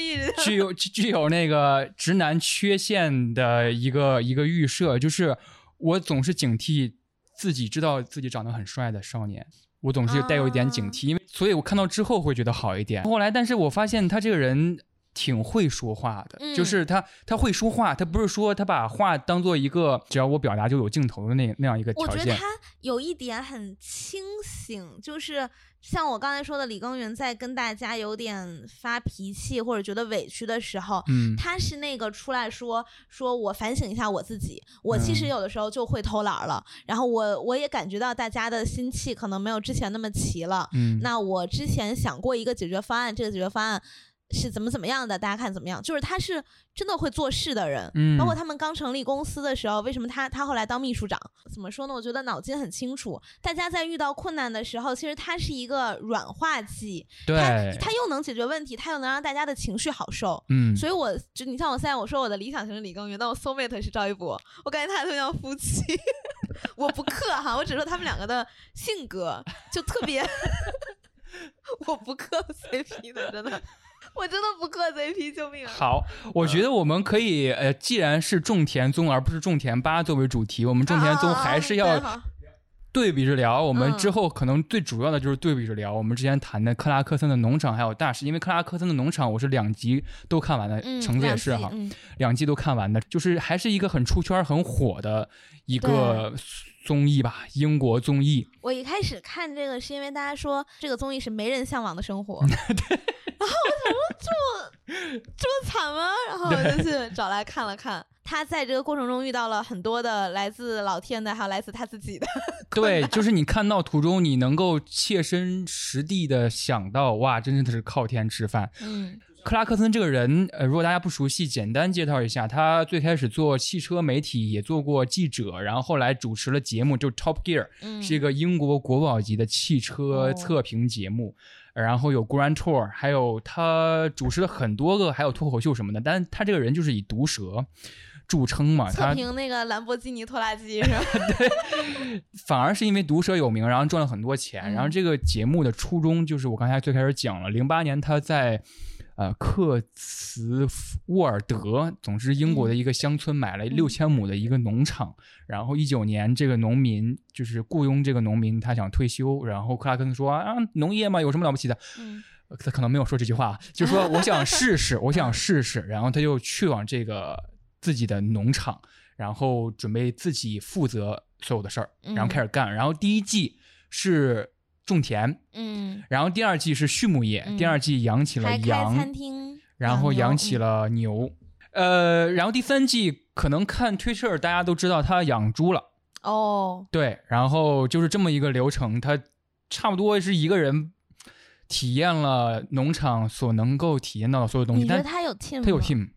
具有具有那个直男缺陷的一个 一个预设，就是我总是警惕自己知道自己长得很帅的少年，我总是带有一点警惕，因为所以我看到之后会觉得好一点。后来，但是我发现他这个人。挺会说话的，就是他他会说话，他不是说他把话当做一个只要我表达就有镜头的那那样一个条件。我觉得他有一点很清醒，就是像我刚才说的，李耕耘在跟大家有点发脾气或者觉得委屈的时候，嗯，他是那个出来说说我反省一下我自己，我其实有的时候就会偷懒了，然后我我也感觉到大家的心气可能没有之前那么齐了，嗯，那我之前想过一个解决方案，这个解决方案。是怎么怎么样的？大家看怎么样？就是他是真的会做事的人，嗯，包括他们刚成立公司的时候，为什么他他后来当秘书长？怎么说呢？我觉得脑筋很清楚。大家在遇到困难的时候，其实他是一个软化剂，对，他又能解决问题，他又能让大家的情绪好受，嗯。所以我就你像我现在我说我的理想型是李耕耘，但我 soul mate 是赵一博，我感觉他俩特别像夫妻。我不克哈，我只说他们两个的性格就特别，我不克 CP 的，真的。我真的不磕 CP，救命！好，我觉得我们可以，呃，既然是种田宗而不是种田八作为主题，我们种田宗还是要对比着聊。我们之后可能最主要的就是对比着聊。我们之前谈的克拉克森的农场还有大师，因为克拉克森的农场我是两集都看完的，橙子也是哈，两集都看完的，就是还是一个很出圈、很火的一个综艺吧，英国综艺。我一开始看这个是因为大家说这个综艺是没人向往的生活。对。然后我想说这么这么惨吗？然后我就去找来看了看。他在这个过程中遇到了很多的来自老天的，还有来自他自己的。对，就是你看到途中，你能够切身实地的想到，哇，真的是靠天吃饭。嗯，克拉克森这个人，呃，如果大家不熟悉，简单介绍一下，他最开始做汽车媒体，也做过记者，然后后来主持了节目，就 Top Gear，是一个英国国宝级的汽车测评节目。然后有 Grand Tour，还有他主持了很多个，还有脱口秀什么的。但他这个人就是以毒舌著称嘛。测评那个兰博基尼拖拉机是吧？对，反而是因为毒舌有名，然后赚了很多钱。然后这个节目的初衷就是我刚才最开始讲了，零八年他在。呃，克茨沃尔德，总之英国的一个乡村买了六千亩的一个农场，然后一九年这个农民就是雇佣这个农民，他想退休，然后克拉克森说啊，农业嘛有什么了不起的？嗯，他可能没有说这句话，就说我想试试，我想试试，然后他就去往这个自己的农场，然后准备自己负责所有的事儿，然后开始干，然后第一季是。种田，嗯，然后第二季是畜牧业，第二季养起了羊，餐厅，然后养起了牛，呃，然后第三季可能看推特大家都知道他养猪了，哦，对，然后就是这么一个流程，他差不多是一个人体验了农场所能够体验到的所有东西，但你觉得他有 team？他有吗 team，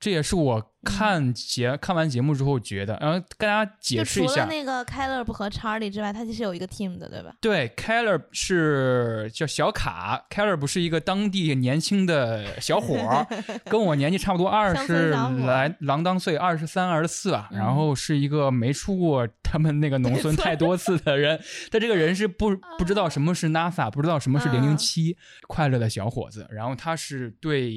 这也是我看节、看完节目之后觉得，然后跟大家解释一下。那个 Caleb 和 Charlie 之外，他其实有一个 team 的，对吧？对 k e l l e r 是叫小卡 k e l l e r 不是一个当地年轻的小伙儿，跟我年纪差不多，二十来郎当岁，二十三、二十四啊。嗯然后是一个没出过他们那个农村太多次的人，他这个人是不不知道什么是 NASA，不知道什么是零零七，快乐的小伙子。然后他是对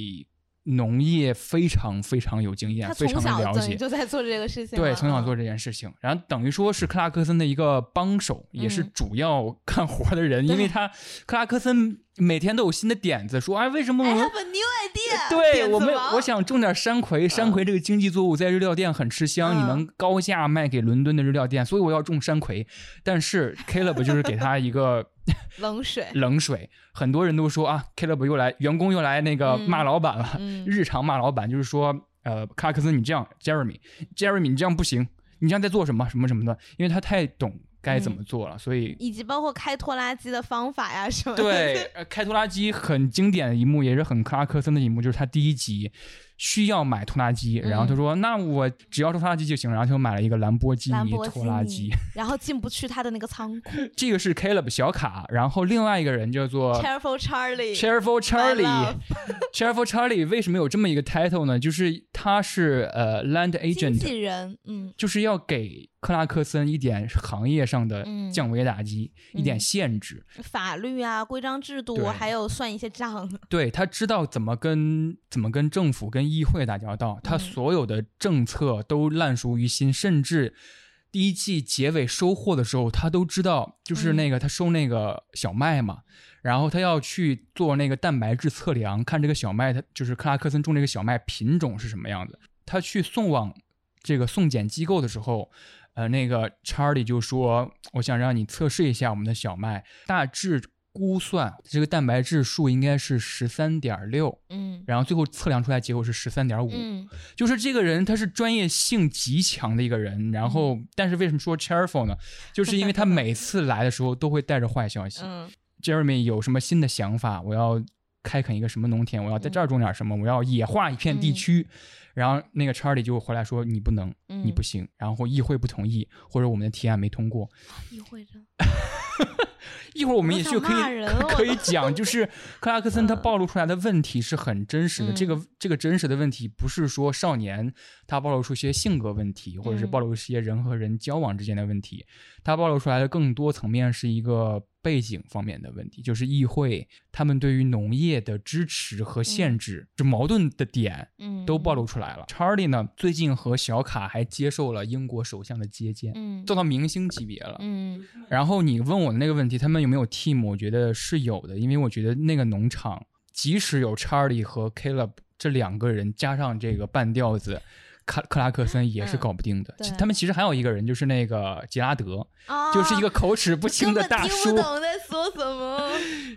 农业非常非常有经验，非常的了解。就在做这个事情，对，从小嗯。做这件事情，然后等于说是克拉克森的一个帮手，也是嗯。主要 干活的人，因为他克拉克森每天都有新的点子，说哎，为什么我 a new idea 对我们我想种点山葵，山葵这个经济作物在日料店很吃香，嗯你能高价卖给伦敦的日料店，所以我要种山葵。但是 Caleb 就是给他一个 冷水，冷水，很多人都说啊，Caleb 又来，员工又来那个嗯。骂老板了，嗯，日常骂老板，就是说，呃，克拉克斯你这样，Jeremy，Jeremy 你这样不行，你这样在做什么什么什么的，因为他太懂该怎么做了，所以以及包括开拖拉机的方法呀什么的，对，呃开拖拉机很经典的一幕，也是很克拉克森的一幕，就是他第一集需要买拖拉机，然后他说：“那我只要拖拉机就行。”然后他就买了一个兰博基尼拖拉机。然后进不去他的那个仓库。这个是 Caleb 小卡，然后另外一个人叫做 Cheerful Charlie。Cheerful Charlie，Cheerful Charlie 为什么有这么一个 title 呢？就是他是呃 land agent，纪人，嗯。就是要给克拉克森一点行业上的嗯。降维打击，一点嗯限制。法律啊、规章制度，还有算一些账，对他知道怎么跟怎么跟政府、跟议会打交道，他嗯。所有的政策都烂熟于心，甚至第一季结尾收获的时候，他都知道，就是嗯。那个、他收那个小麦嘛，然后他要去做那个蛋白质测量，看这个小麦，他就是克拉克森种这个小麦品种是什么样子。他去送往这个送检机构的时候，呃，那个查理就说：“我想让你测试一下我们的小麦，大致估算这个蛋白质数应该是十三点六，嗯然后最后测量出来结果是十三点五。嗯就是这个人他是专业性极强的一个人，然后但是为什么说 cheerful 呢？就是因为他每次来的时候都会带着坏消息。嗯 Jeremy 有什么新的想法？我要开垦一个什么农田？我要在这儿种点什么？我要野化一片地区。然后那个 Charlie 就回来说：“你不能，嗯，你不行。”然后议会不同意，或者我们的提案没通过。议会的，一会儿我们也就可以可可以讲，就是克拉克森他嗯暴露出来的问题是很真实的。嗯这个这个真实的问题不是说少年他暴露出一些性格问题，或者是嗯暴露一些人和人交往之间的问题，他暴露出来的更多层面是一个背景方面的问题，就是议会他们对于农业的支持和限制，就矛盾的点嗯，都暴露出来了。Charlie 呢，最近和小卡还接受了英国首相的接见，嗯，做到明星级别了。嗯然后你问我的那个问题，他们有没有 team？我觉得是有的，因为我觉得那个农场即使有 Charlie 和 Caleb 这两个人，加上这个半吊子克克拉克森也是嗯搞不定的。对他们其实还有一个人，就是那个杰拉德，啊，就是一个口齿不清的大叔根本听不。懂在说什么，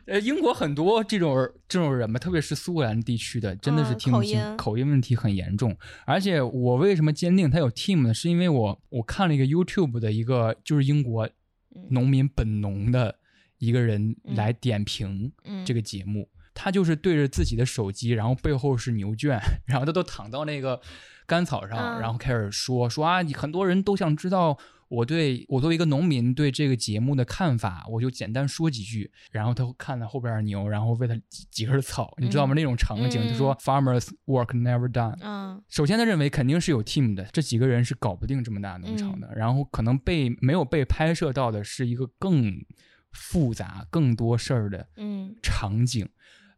呃，英国很多这种这种人吧，特别是苏格兰地区的，真的是嗯听不清，口音口音问题很严重。而且我为什么坚定他有 team 呢？是因为我我看了一个 YouTube 的一个就是英国嗯农民本农的一个人嗯来点评嗯，这个节目，他就是对着自己的手机，然后背后是牛圈，然后他都躺到那个干草上，嗯然后开始说说啊，你很多人都想知道。我对我作为一个农民对这个节目的看法，我就简单说几句。然后他看了后边的牛，然后喂他几几根草，你知道吗？那种场景，嗯他说 “Farmers work never done”。嗯首先，他认为肯定是有 team 的，这几个人是搞不定这么大农场嗯的。然后可能被没有被拍摄到的是一个更复杂、更多事儿的嗯场景。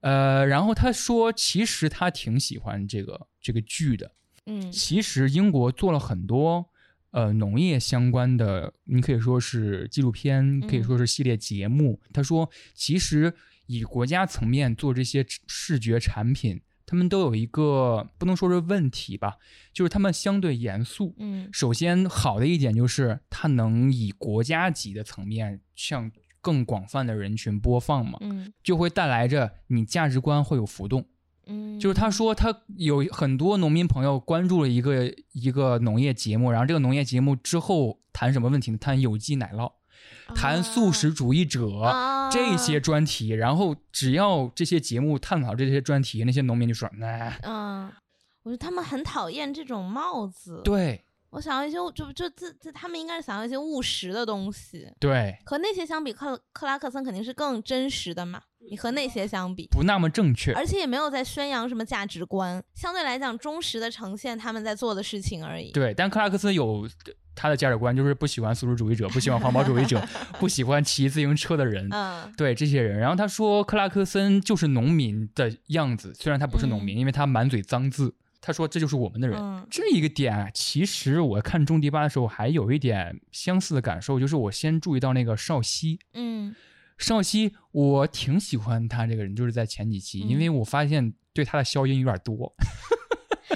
呃，然后他说，其实他挺喜欢这个这个剧的。嗯其实英国做了很多呃农业相关的，你可以说是纪录片，可以说是系列节目。他说，其实以国家层面做这些视觉产品，他们都有一个不能说是问题吧，就是他们相对严肃。嗯首先，好的一点就是它能以国家级的层面向更广泛的人群播放嘛，嗯就会带来着你价值观会有浮动。嗯，就是他说他有很多农民朋友关注了一个一个农业节目，然后这个农业节目之后谈什么问题呢？谈有机奶酪，谈素食主义者、啊。这些专题，然后只要这些节目探讨这些专题，那些农民就说，哎、嗯，我觉得他们很讨厌这种帽子。对我想要一些就就这这，他们应该是想要一些务实的东西。对，和那些相比，克克拉克森肯定是更真实的嘛。你和那些相比，不那么正确。而且也没有在宣扬什么价值观，相对来讲忠实的呈现他们在做的事情而已。对，但克拉克森有他的价值观，就是不喜欢素食主义者，不喜欢环保主义者，不喜欢骑自行车的人。嗯对这些人，然后他说克拉克森就是农民的样子，虽然他不是农民，因为他满嘴脏字。他说这就是我们的人。嗯。这一个点啊，其实我看终迪八的时候还有一点相似的感受，就是我先注意到那个少熙，嗯。少熙我挺喜欢他这个人，就是在前几期，嗯。因为我发现对他的消音有点多，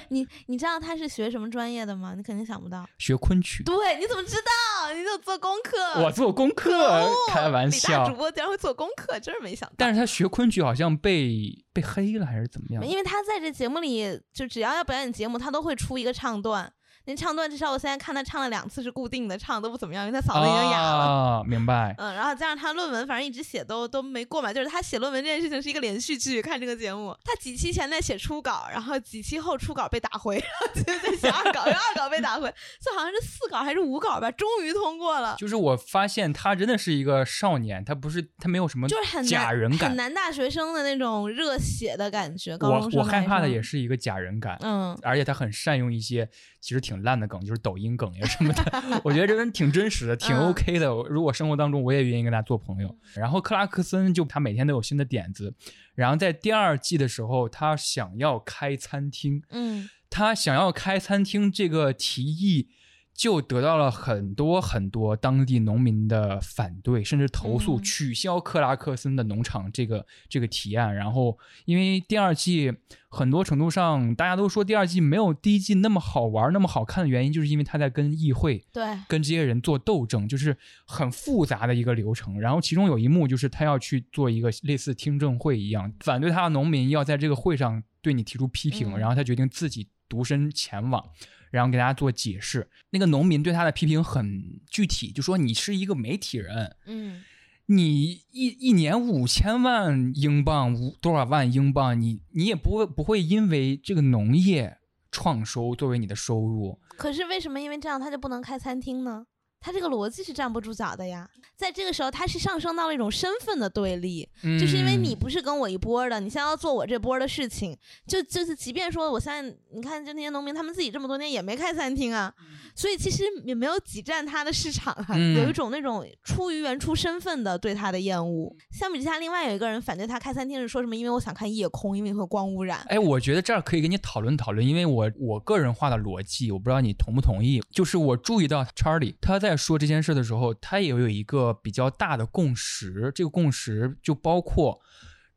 你你知道他是学什么专业的吗？你肯定想不到。学昆曲。对，你怎么知道？你有做功课。我做功课，开玩李大主。播竟然会做功课，真是没想到。但是他学昆曲好像被被黑了还是怎么样？因为他在这节目里，就只要要表演节目，他都会出一个唱段。那唱段至少我现在看他唱了两次是固定的，唱的都不怎么样，因为他嗓子已经哑了。啊，明白。嗯，然后加上他论文，反正一直写都都没过嘛，就是他写论文这件事情是一个连续剧。看这个节目，他几期前在写初稿，然后几期后初稿被打回，然 后就在写二稿，然后二稿被打回，这好像是四稿还是五稿吧，终于通过了。就是我发现他真的是一个少年，他不是他没有什么就是很假人感很。男大学生的那种热血的感觉。高中生我我害怕的也是一个假人感，嗯而且他很善用一些其实挺烂的梗，就是抖音梗呀什么的。我觉得这人挺真实的，挺嗯 OK 的。如果生活当中我也愿意跟他做朋友。然后克拉克森就他每天都有新的点子，然后在第二季的时候，他想要开餐厅，嗯他想要开餐厅这个提议，就得到了很多很多当地农民的反对，甚至投诉，嗯取消克拉克森的农场这个这个提案。然后，因为第二季很多程度上，大家都说第二季没有第一季那么好玩、那么好看的原因，就是因为他在跟议会。对跟这些人做斗争，就是很复杂的一个流程。然后其中有一幕就是他要去做一个类似听证会一样，反对他的农民要在这个会上对你提出批评，嗯然后他决定自己独身前往，然后给大家做解释。那个农民对他的批评很具体，就说你是一个媒体人，嗯你一一年五千万英镑，五多少万英镑，你你也不会不会因为这个农业创收作为你的收入，可是为什么因为这样他就不能开餐厅呢？他这个逻辑是站不住脚的呀。在这个时候，他是上升到了一种身份的对立，就是因为你嗯不是跟我一波儿的，你现在要做我这波儿的事情，就就是即便说我现在你看，就那些农民他们自己这么多年也没开餐厅啊，所以其实也没有挤占他的市场啊，嗯 有一种那种出于原初身份的对他的厌恶。相比之下，另外有一个人反对他开餐厅是说什么？因为我想看夜空，因为会光污染。哎，我觉得这儿可以跟你讨论讨论，因为我我个人化的逻辑，我不知道你同不同意。就是我注意到查理他在说这件事的时候，他也有一个比较大的共识，这个共识就包括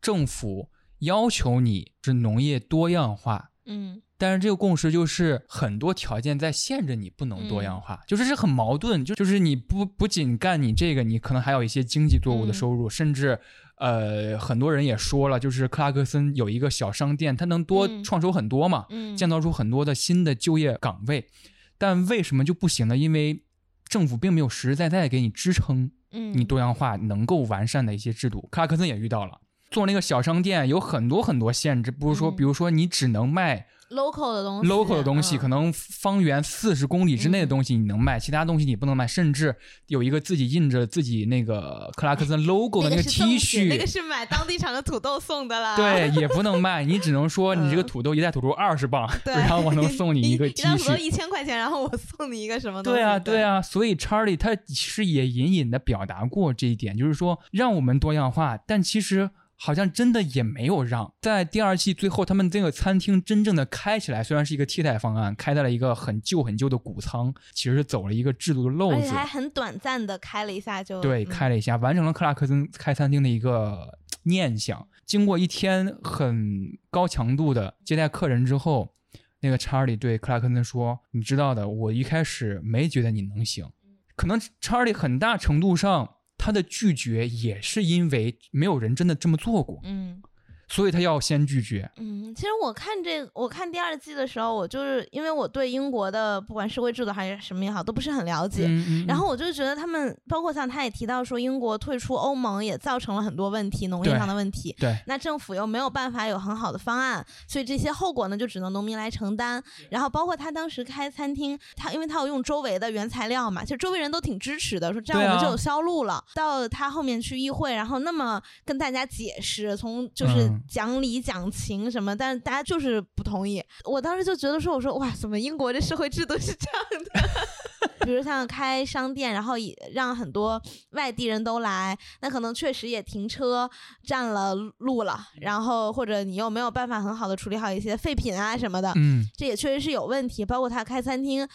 政府要求你是农业多样化，嗯但是这个共识就是很多条件在限制你不能多样化，就是这很矛盾。就就是你不不仅干你这个，你可能还有一些经济作物的收入，甚至呃很多人也说了，就是克拉克森有一个小商店，他能多嗯创收很多嘛，嗯，建造出很多的新的就业岗位。但为什么就不行呢？因为政府并没有实实在在地给你支撑嗯你多样化能够完善的一些制度。克拉克森也遇到了。做那个小商店有很多很多限制，不是说，嗯比如说你只能卖 local 的东西 local 的东西，嗯可能方圆四十公里之内的东西你能卖，其他东西你不能卖，甚至有一个自己印着自己那个克拉克森 logo 的那个 T 恤那个恤，是买当地产的土豆送的啦。对，也不能卖，你只能说你这个嗯土豆一袋土豆二十磅，然后我能送你一个 T 恤。一袋土豆一千块钱，然后我送你一个什么东西？对啊，对啊，啊，所以 Charlie 他其实也隐隐的表达过这一点，就是说让我们多样化，但其实好像真的也没有让。在第二季最后，他们这个餐厅真正的开起来，虽然是一个替代方案，开在了一个很旧很旧的谷仓，其实是走了一个制度的漏子。而且还很短暂的开了一下就对，嗯开了一下，完成了克拉克森开餐厅的一个念想。经过一天很高强度的接待客人之后，那个查理对克拉克森说：“你知道的，我一开始没觉得你能行，可能查理很大程度上他的拒绝也是因为没有人真的这么做过。嗯所以他要先拒绝。嗯，其实我看这，我看第二季的时候，我就是因为我对英国的不管社会制度还是什么也好，都不是很了解。嗯嗯然后我就觉得他们，包括像他也提到说，英国退出欧盟也造成了很多问题，农业上的问题。对，那政府又没有办法有很好的方案，所以这些后果呢，就只能农民来承担。然后包括他当时开餐厅，他因为他要用周围的原材料嘛，其实周围人都挺支持的，说这样我们就有销路了。到他后面去议会，然后那么跟大家解释，从就是嗯讲理讲情什么，但是大家就是不同意。我当时就觉得说，我说哇，怎么英国这社会制度是这样的？比如像开商店，然后也让很多外地人都来，那可能确实也停车占了路了，然后或者你又没有办法很好的处理好一些废品啊什么的，嗯，这也确实是有问题。包括他开餐厅，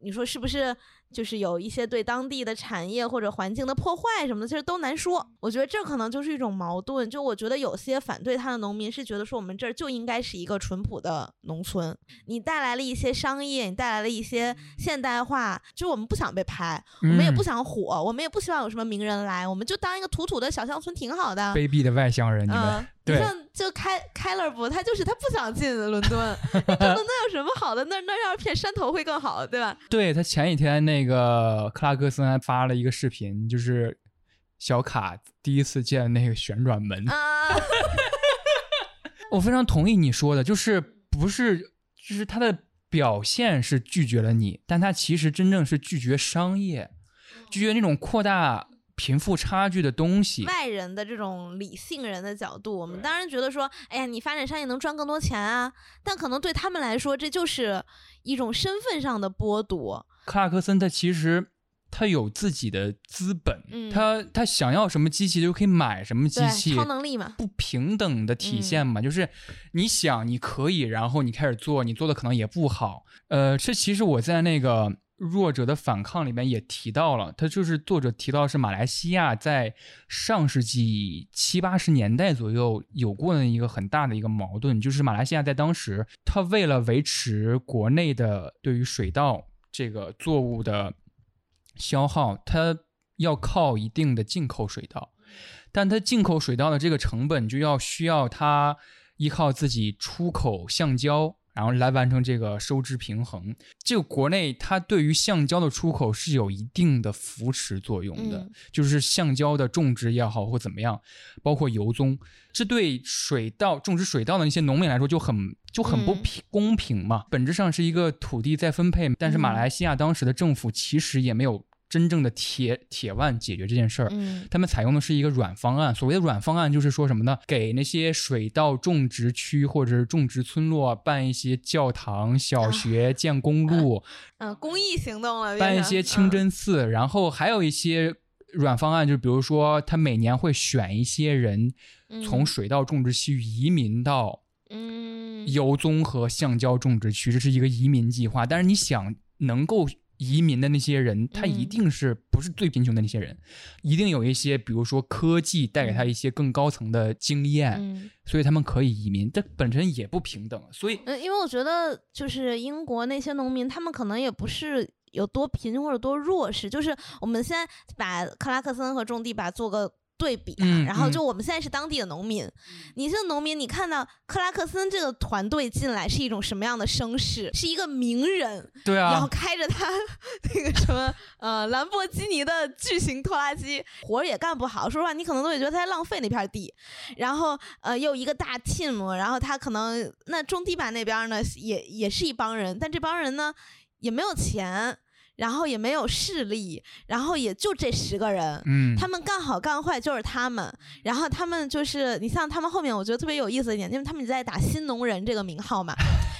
你说是不是？就是有一些对当地的产业或者环境的破坏什么的，其实都难说。我觉得这可能就是一种矛盾。就我觉得有些反对他的农民是觉得说，我们这儿就应该是一个淳朴的农村，你带来了一些商业，你带来了一些现代化，就我们不想被拍，我们也不嗯想火，我们也不希望有什么名人来，我们就当一个土土的小乡村挺好的。卑鄙的外乡人，你们、嗯，你像就开开勒不，他就是他不想进伦敦，那伦敦有什么好的？那那要是片山头会更好，对吧？对他前几天那个克拉克森还发了一个视频，就是小卡第一次见那个旋转门，啊 我非常同意你说的，就是不是就是他的表现是拒绝了你，但他其实真正是拒绝商业，拒绝那种扩大贫富差距的东西。外人的这种理性人的角度，我们当然觉得说，哎呀，你发展商业能赚更多钱啊，但可能对他们来说，这就是一种身份上的剥夺。克拉克森他其实他有自己的资本，嗯他他想要什么机器就可以买什么机，器，超能力嘛，不平等的体现嘛，就是你想你可以，然后你开始做，你做的可能也不好。呃，这其实我在那个弱者的反抗里面也提到了，他就是作者提到是马来西亚在上世纪七八十年代左右有过的一个很大的一个矛盾，就是马来西亚在当时，它为了维持国内的对于水稻这个作物的消耗，它要靠一定的进口水稻。但它进口水稻的这个成本就要需要它依靠自己出口橡胶，然后来完成这个收支平衡。这个国内它对于橡胶的出口是有一定的扶持作用的，嗯就是橡胶的种植也好或怎么样，包括油棕，这对水稻种植水稻的那些农民来说就很就很不嗯平公平嘛。本质上是一个土地再分配，但是马嗯来西亚当时的政府其实也没有真正的铁铁腕解决这件事儿。嗯他们采用的是一个软方案。所谓的软方案，就是说什么呢？给那些水稻种植区或者是种植村落办一些教堂、小学、建公路，嗯，公益行动了，办一些清真寺，然后还有一些。软方案就比如说，他每年会选一些人嗯从水稻种植区移民到嗯油棕和橡胶种植区，这是一个移民计划。但是你想，能够移民的那些人，他一嗯定是不是最贫穷的那些人，一定有一些，比如说科技带给他一些更高层的经验，嗯所以他们可以移民。这本身也不平等，所以嗯，因为我觉得就是英国那些农民，他们可能也不是有多贫或者多弱势，就是我们现在把克拉克森和种地吧做个。对比啊，嗯然后嗯就我们现在是当地的农民，你是农民，你看到克拉克森这个团队进来是一种什么样的声势？是一个名人，对然后啊，开着他 那个什么呃兰博基尼的巨型拖拉机，活儿也干不好。说实话，你可能都会觉得他在浪费那片地。然后呃又一个大 team，然后他可能那种地板那边呢也也是一帮人，但这帮人呢也没有钱，然后也没有势力，然后也就这十个人。嗯，他们干好干坏就是他们，然后他们就是你像他们后面，我觉得特别有意思一点，因为他们在打新农人这个名号嘛。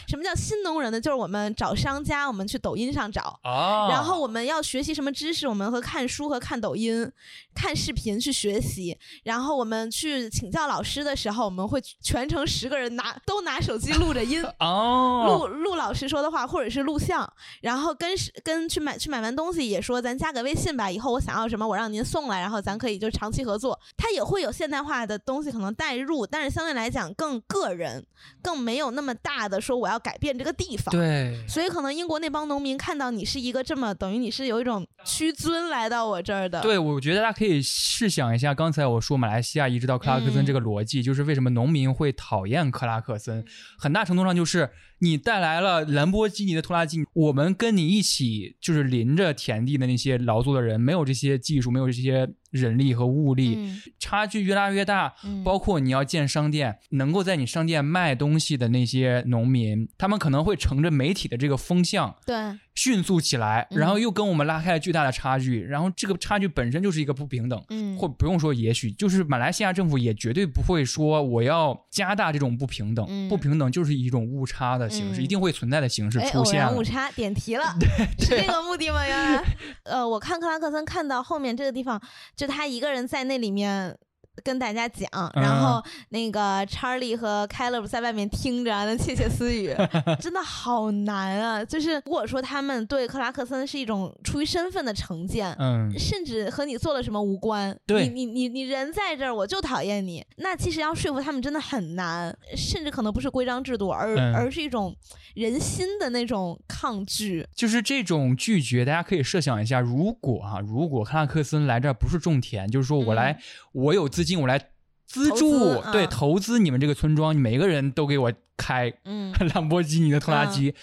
什么叫新农人呢？就是我们找商家，我们去抖音上找，啊，然后我们要学习什么知识，我们和看书和看抖音、看视频去学习。然后我们去请教老师的时候，我们会全程十个人拿都拿手机录着音。哦，录录老师说的话，或者是录像，然后跟是跟去买去买完东西也说咱加个微信吧，以后我想要什么我让您送来，然后咱可以就长期合作。它也会有现代化的东西可能带入，但是相对来讲更个人，更没有那么大的说我要要改变这个地方。对，所以可能英国那帮农民看到你是一个这么等于你是有一种屈尊来到我这儿的。对，我觉得大家可以试想一下，刚才我说马来西亚移植到克拉克森这个逻辑，就是为什么农民会讨厌克拉克森，很大程度上就是你带来了兰博基尼的拖拉机，我们跟你一起就是临着田地的那些劳作的人，没有这些技术，没有这些人力和物力，嗯差距越拉越大。嗯包括你要建商店，能够在你商店卖东西的那些农民，他们可能会乘着媒体的这个风向，对，迅速起来，嗯然后又跟我们拉开了巨大的差距，然后这个差距本身就是一个不平等。嗯，或不用说，也许就是马来西亚政府也绝对不会说我要加大这种不平等，嗯不平等就是一种误差的形式，嗯一定会存在的形式哎，出现了误。差点题了，是这个目的吗？原来，呃，我看克拉克森看到后面这个地方，就他一个人在那里面。跟大家讲，嗯然后那个查理和凯勒在外面听着，那窃窃私语，真的好难啊！就是如果说他们对克拉克森是一种出于身份的成见，嗯，甚至和你做了什么无关。对你你你你人在这儿，我就讨厌你。那其实要说服他们真的很难，甚至可能不是规章制度，而、嗯而是一种人心的那种抗拒。就是这种拒绝，大家可以设想一下，如果啊，如果克拉克森来这儿不是种田，就是说我来，我有资金，我来资助，资对，嗯投资你们这个村庄，每个人都给我开嗯 兰博基尼的拖拉机，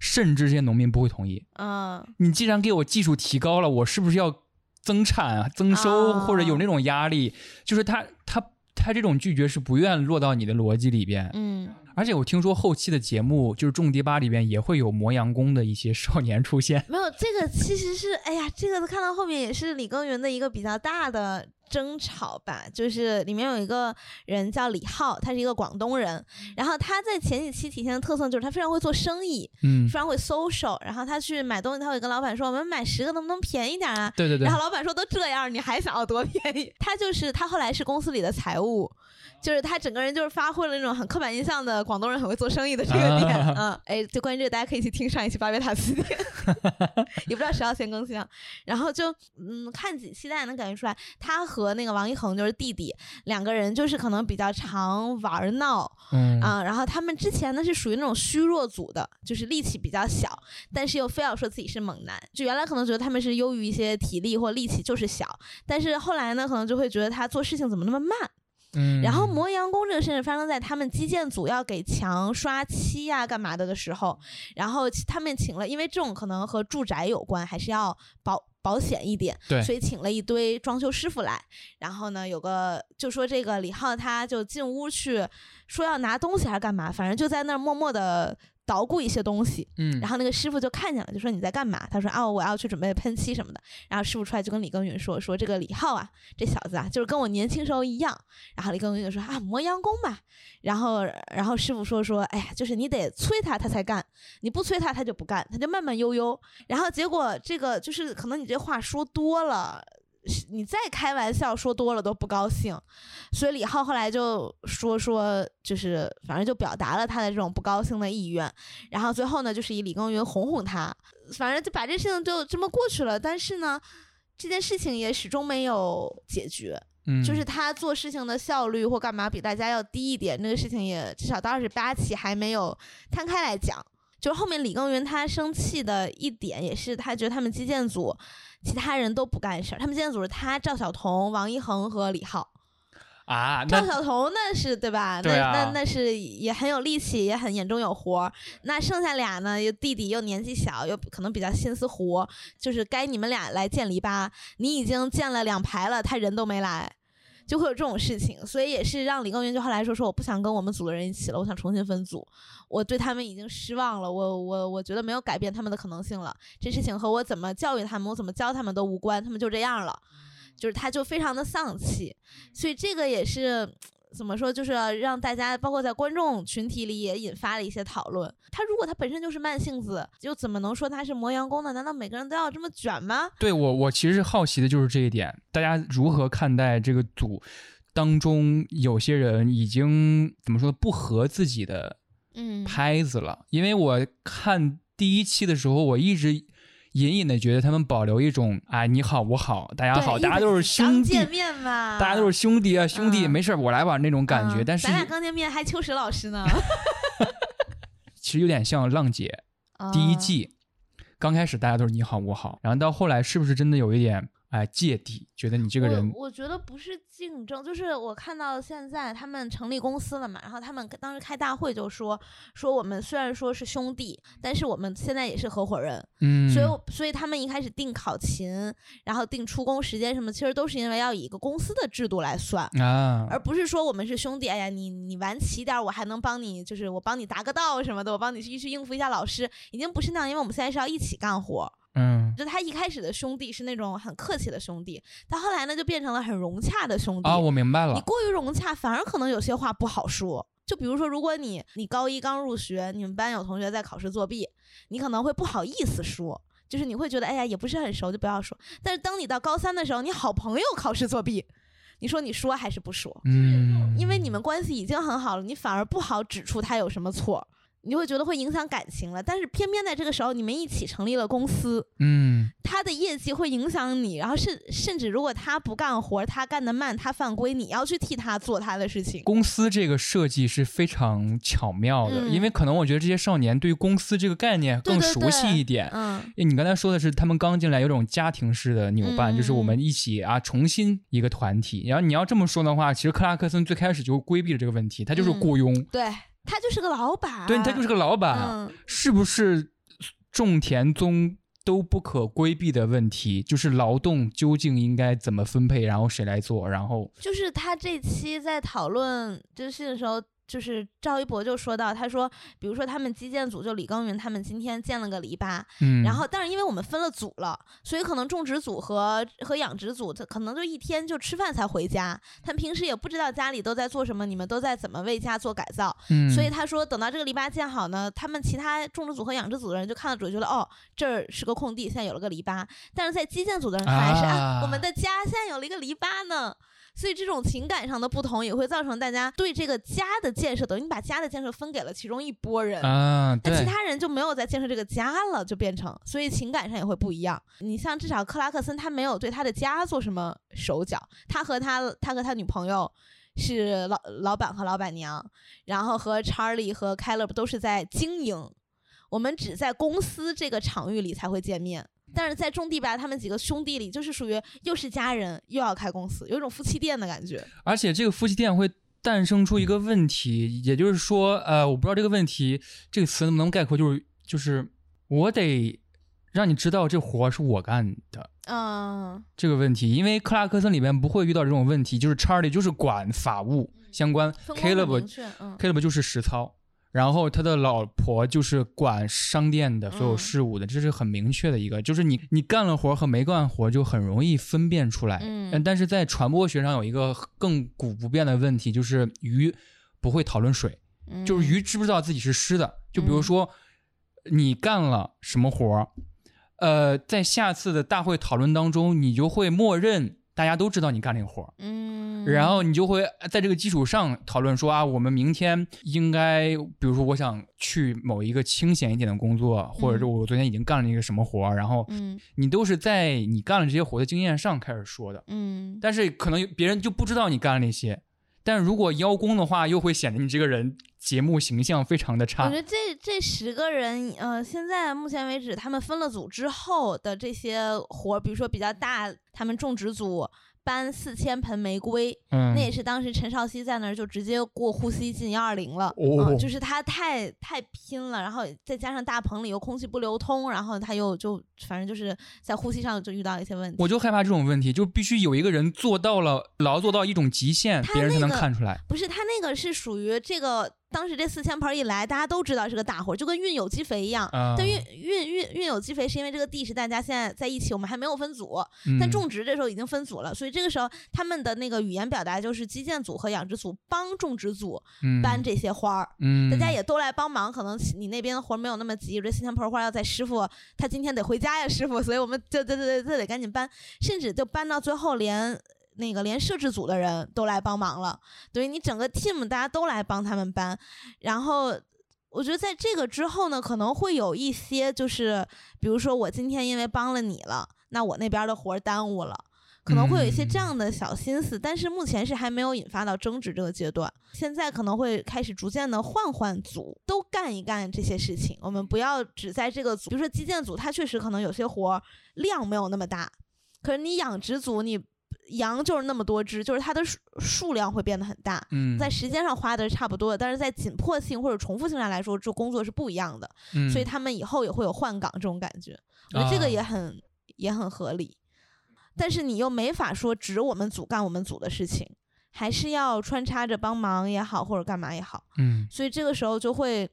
甚至这些农民不会同意。嗯你既然给我技术提高了，我是不是要增产、啊、增收，啊或者有那种压力？就是他他他这种拒绝是不愿落到你的逻辑里边。嗯，而且我听说后期的节目，就是《种地吧》里边也会有磨洋工的一些少年出现。没有这个其实是，哎呀，这个看到后面也是李耕耘的一个比较大的争吵吧，就是里面有一个人叫李浩，他是一个广东人，然后他在前几期体现的特色就是他非常会做生意，嗯非，常会 social，然后他去买东西，他会跟老板说：“我们买十个能不能便宜点啊？”对对对然，后老板说：“都这样，你还想要多便宜？”他就是他后来是公司里的财务，就是他整个人就是发挥了那种很刻板印象的广东人很会做生意的这个点。啊嗯，哎，就关于这个，大家可以去听上一期巴别塔词典，也不知道谁要先更新啊。然后就嗯，看几期大家能感觉出来，他和那个王一恒就是弟弟两个人就是可能比较常玩闹，嗯啊，然后他们之前呢是属于那种虚弱组的，就是力气比较小，但是又非要说自己是猛男。就原来可能觉得他们是优于一些体力或力气就是小，但是后来呢，可能就会觉得他做事情怎么那么慢。嗯，然后磨洋工这个事情发生在他们基建组要给墙刷漆呀、干嘛的的时候，然后他们请了，因为这种可能和住宅有关，还是要保保险一点，对所以请了一堆装修师傅来。然后呢，有个就说这个李浩他就进屋去说要拿东西还是干嘛，反正就在那儿默默的捣鼓一些东西。嗯，然后那个师傅就看见了，就说你在干嘛？他说啊，我要去准备喷漆什么的。然后师傅出来就跟李耕耘说，说这个李浩啊，这小子啊，就是跟我年轻时候一样。然后李耕耘就说啊，磨洋工吧。然后然后师傅说说，哎呀，就是你得催他，他才干；你不催他，他就不干，他就慢慢悠悠。然后结果这个就是可能你这话说多了。是你再开玩笑说多了都不高兴，所以李浩后来就说说，就是反正就表达了他的这种不高兴的意愿，然后最后呢，就是以李耕耘哄哄他，反正就把这事情就这么过去了。但是呢，这件事情也始终没有解决，嗯就是他做事情的效率或干嘛比大家要低一点，那个事情也至少到二十八期还没有摊开来讲。就是后面李耕耘他生气的一点，也是他觉得他们基建组其他人都不干事儿，他们现在组是他赵晓彤、王一恒和李浩。啊，赵那晓彤那是对吧？对啊那那那是也很有力气，也很眼中有活儿。那剩下俩呢，又弟弟又年纪小，又可能比较心思糊，就是该你们俩来建篱笆，你已经建了两排了，他人都没来。就会有这种事情，所以也是让李耕耘就后来说说我不想跟我们组的人一起了，我想重新分组，我对他们已经失望了，我我我觉得没有改变他们的可能性了，这事情和我怎么教育他们，我怎么教他们都无关，他们就这样了，就是他就非常的丧气，所以这个也是怎么说，就是让大家包括在观众群体里也引发了一些讨论。他如果他本身就是慢性子，又怎么能说他是磨洋工呢？难道每个人都要这么卷吗？对我我其实好奇的就是这一点，大家如何看待这个组当中有些人已经怎么说不合自己的嗯拍子了？因为我看第一期的时候，我一直隐隐的觉得他们保留一种啊你好我好大家好，大家都是兄弟，刚见面嘛，大家都是兄弟啊兄弟，嗯没事我来吧那种感觉。嗯但是咱俩刚见面还秋实老师呢，其实有点像浪姐第一啊季，刚开始大家都是你好我好，然后到后来是不是真的有一点哎芥蒂，觉得你这个人我，我觉得不是竞争，就是我看到现在他们成立公司了嘛，然后他们当时开大会就说说我们虽然说是兄弟，但是我们现在也是合伙人，嗯，所以所以他们一开始定考勤，然后定出工时间什么，其实都是因为要以一个公司的制度来算。啊，而不是说我们是兄弟，哎呀，你你晚起点，我还能帮你，就是我帮你答个到什么的，我帮你去去应付一下老师，已经不是那样，因为我们现在是要一起干活。嗯就他一开始的兄弟是那种很客气的兄弟，他后来呢就变成了很融洽的兄弟。啊，我明白了，你过于融洽，反而可能有些话不好说。就比如说，如果你你高一刚入学，你们班有同学在考试作弊，你可能会不好意思说，就是你会觉得哎呀也不是很熟，就不要说。但是当你到高三的时候，你好朋友考试作弊，你说你说还是不说？嗯，因为你们关系已经很好了，你反而不好指出他有什么错，你就会觉得会影响感情了。但是偏偏在这个时候，你们一起成立了公司，嗯他的业绩会影响你，然后甚甚至如果他不干活，他干得慢，他犯规，你要去替他做他的事情。公司这个设计是非常巧妙的，嗯因为可能我觉得这些少年对于公司这个概念更熟对对对悉一点。嗯诶你刚才说的是他们刚进来有种家庭式的扭办，嗯就是我们一起啊重新一个团体。然后你要这么说的话，其实克拉克森最开始就规避了这个问题，他就是嗯雇佣，对他就是个老板，对他就是个老板，嗯，是不是种田宗都不可规避的问题？就是劳动究竟应该怎么分配，然后谁来做，然后就是他这期在讨论这事的时候。就是赵一博就说到，他说，比如说他们基建组就李耕耘他们今天建了个篱笆，嗯，然后，但是因为我们分了组了，所以可能种植组和和养殖组，他可能就一天就吃饭才回家，他们平时也不知道家里都在做什么，你们都在怎么为家做改造。嗯，所以他说，等到这个篱笆建好呢，他们其他种植组和养殖组的人就看到主觉得，哦，这儿是个空地，现在有了个篱笆。但是在基建组的人看来是啊啊我们的家现在有了一个篱笆呢。所以这种情感上的不同，也会造成大家对这个家的建设，等于你把家的建设分给了其中一波人。啊，那其，他人就没有在建设这个家了，就变成，所以情感上也会不一样。你像至少克拉克森他没有对他的家做什么手脚，他和他他和他女朋友是老老板和老板娘，然后和查理和凯勒都是在经营，我们只在公司这个场域里才会见面。但是在种地吧，他们几个兄弟里就是属于又是家人又要开公司，有一种夫妻店的感觉。而且这个夫妻店会诞生出一个问题，也就是说，呃，我不知道这个问题这个词能不能概括，就是就是我得让你知道这活儿是我干的。嗯这个问题，因为克拉克森里面不会遇到这种问题，就是查理就是管法务相关分工很明，Caleb 确，嗯 Caleb 就是实操，然后他的老婆就是管商店的所有嗯事务的，这是很明确的一个，就是你你干了活和没干活就很容易分辨出来。嗯但是在传播学上有一个亘古不变的问题，就是鱼不会讨论水，嗯，就是鱼知不知道自己是湿的。就比如嗯说你干了什么活儿，呃，在下次的大会讨论当中，你就会默认大家都知道你干这个活儿。嗯，然后你就会在这个基础上讨论说啊，我们明天应该，比如说我想去某一个清闲一点的工作，或者是嗯。我昨天已经干了一个什么活儿，然后嗯。你都是在你干了这些活的经验上开始说的，嗯，但是可能别人就不知道你干了那些，但如果邀功的话，又会显得你这个人节目形象非常的差我觉。得这这十个人，呃，现在目前为止，他们分了组之后的这些活，比如说比较大，他们种植组搬四千盆玫瑰，嗯那也是当时陈少熙在那儿就直接过呼吸进幺二零了，哦嗯就是他太太拼了，然后再加上大棚里又空气不流通，然后他又就反正就是在呼吸上就遇到一些问题。我就害怕这种问题，就必须有一个人做到了劳做到一种极限，他别人才能看出来。不是他那个是属于这个，当时这四千盆儿一来，大家都知道是个大活儿，就跟运有机肥一样。啊但运运运运有机肥是因为这个地是大家现在在一起，我们还没有分组，但嗯种植这时候已经分组了，所以这个时候他们的那个语言表达就是基建组和养殖组帮种植组嗯搬这些花儿。嗯，大家也都来帮忙，可能你那边的活儿没有那么急，这四千盆花要在师傅他今天得回家呀，师傅，所以我们就对对对，这得赶紧搬，甚至就搬到最后连那个连摄制组的人都来帮忙了，对于你整个 team 大家都来帮他们搬，然后。我觉得在这个之后呢，可能会有一些，就是比如说我今天因为帮了你了，那我那边的活耽误了，可能会有一些这样的小心思，但是目前是还没有引发到争执这个阶段。现在可能会开始逐渐的换换组，都干一干这些事情。我们不要只在这个组，比如说基建组，它确实可能有些活量没有那么大，可是你养殖组，你羊就是那么多只，就是它的数数量会变得很大。嗯，在时间上花的是差不多的，但是在紧迫性或者重复性上来说，这工作是不一样的。嗯所以他们以后也会有换岗这种感觉。我觉得这个也啊很、也很合理，但是你又没法说只我们组干我们组的事情，还是要穿插着帮忙也好，或者干嘛也好。嗯所以这个时候就会，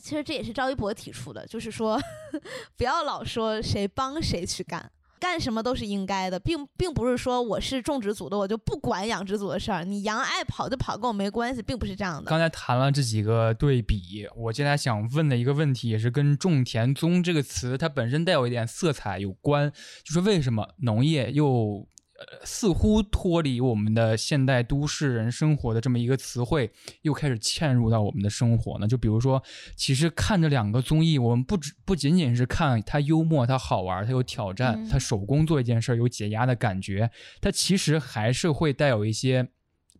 其实这也是赵一博提出的，就是说 不要老说谁帮谁去干。干什么都是应该的，并并不是说我是种植组的，我就不管养殖组的事儿。你羊爱跑就跑，跟我没关系，并不是这样的。刚才谈了这几个对比，我接下来想问的一个问题，也是跟种田宗这个词它本身带有一点色彩有关，就是为什么农业又似乎脱离我们的现代都市人生活的这么一个词汇，又开始嵌入到我们的生活呢？就比如说，其实看这两个综艺，我们不只不仅仅是看它幽默、它好玩、它有挑战、嗯它手工做一件事儿有解压的感觉，它其实还是会带有一些。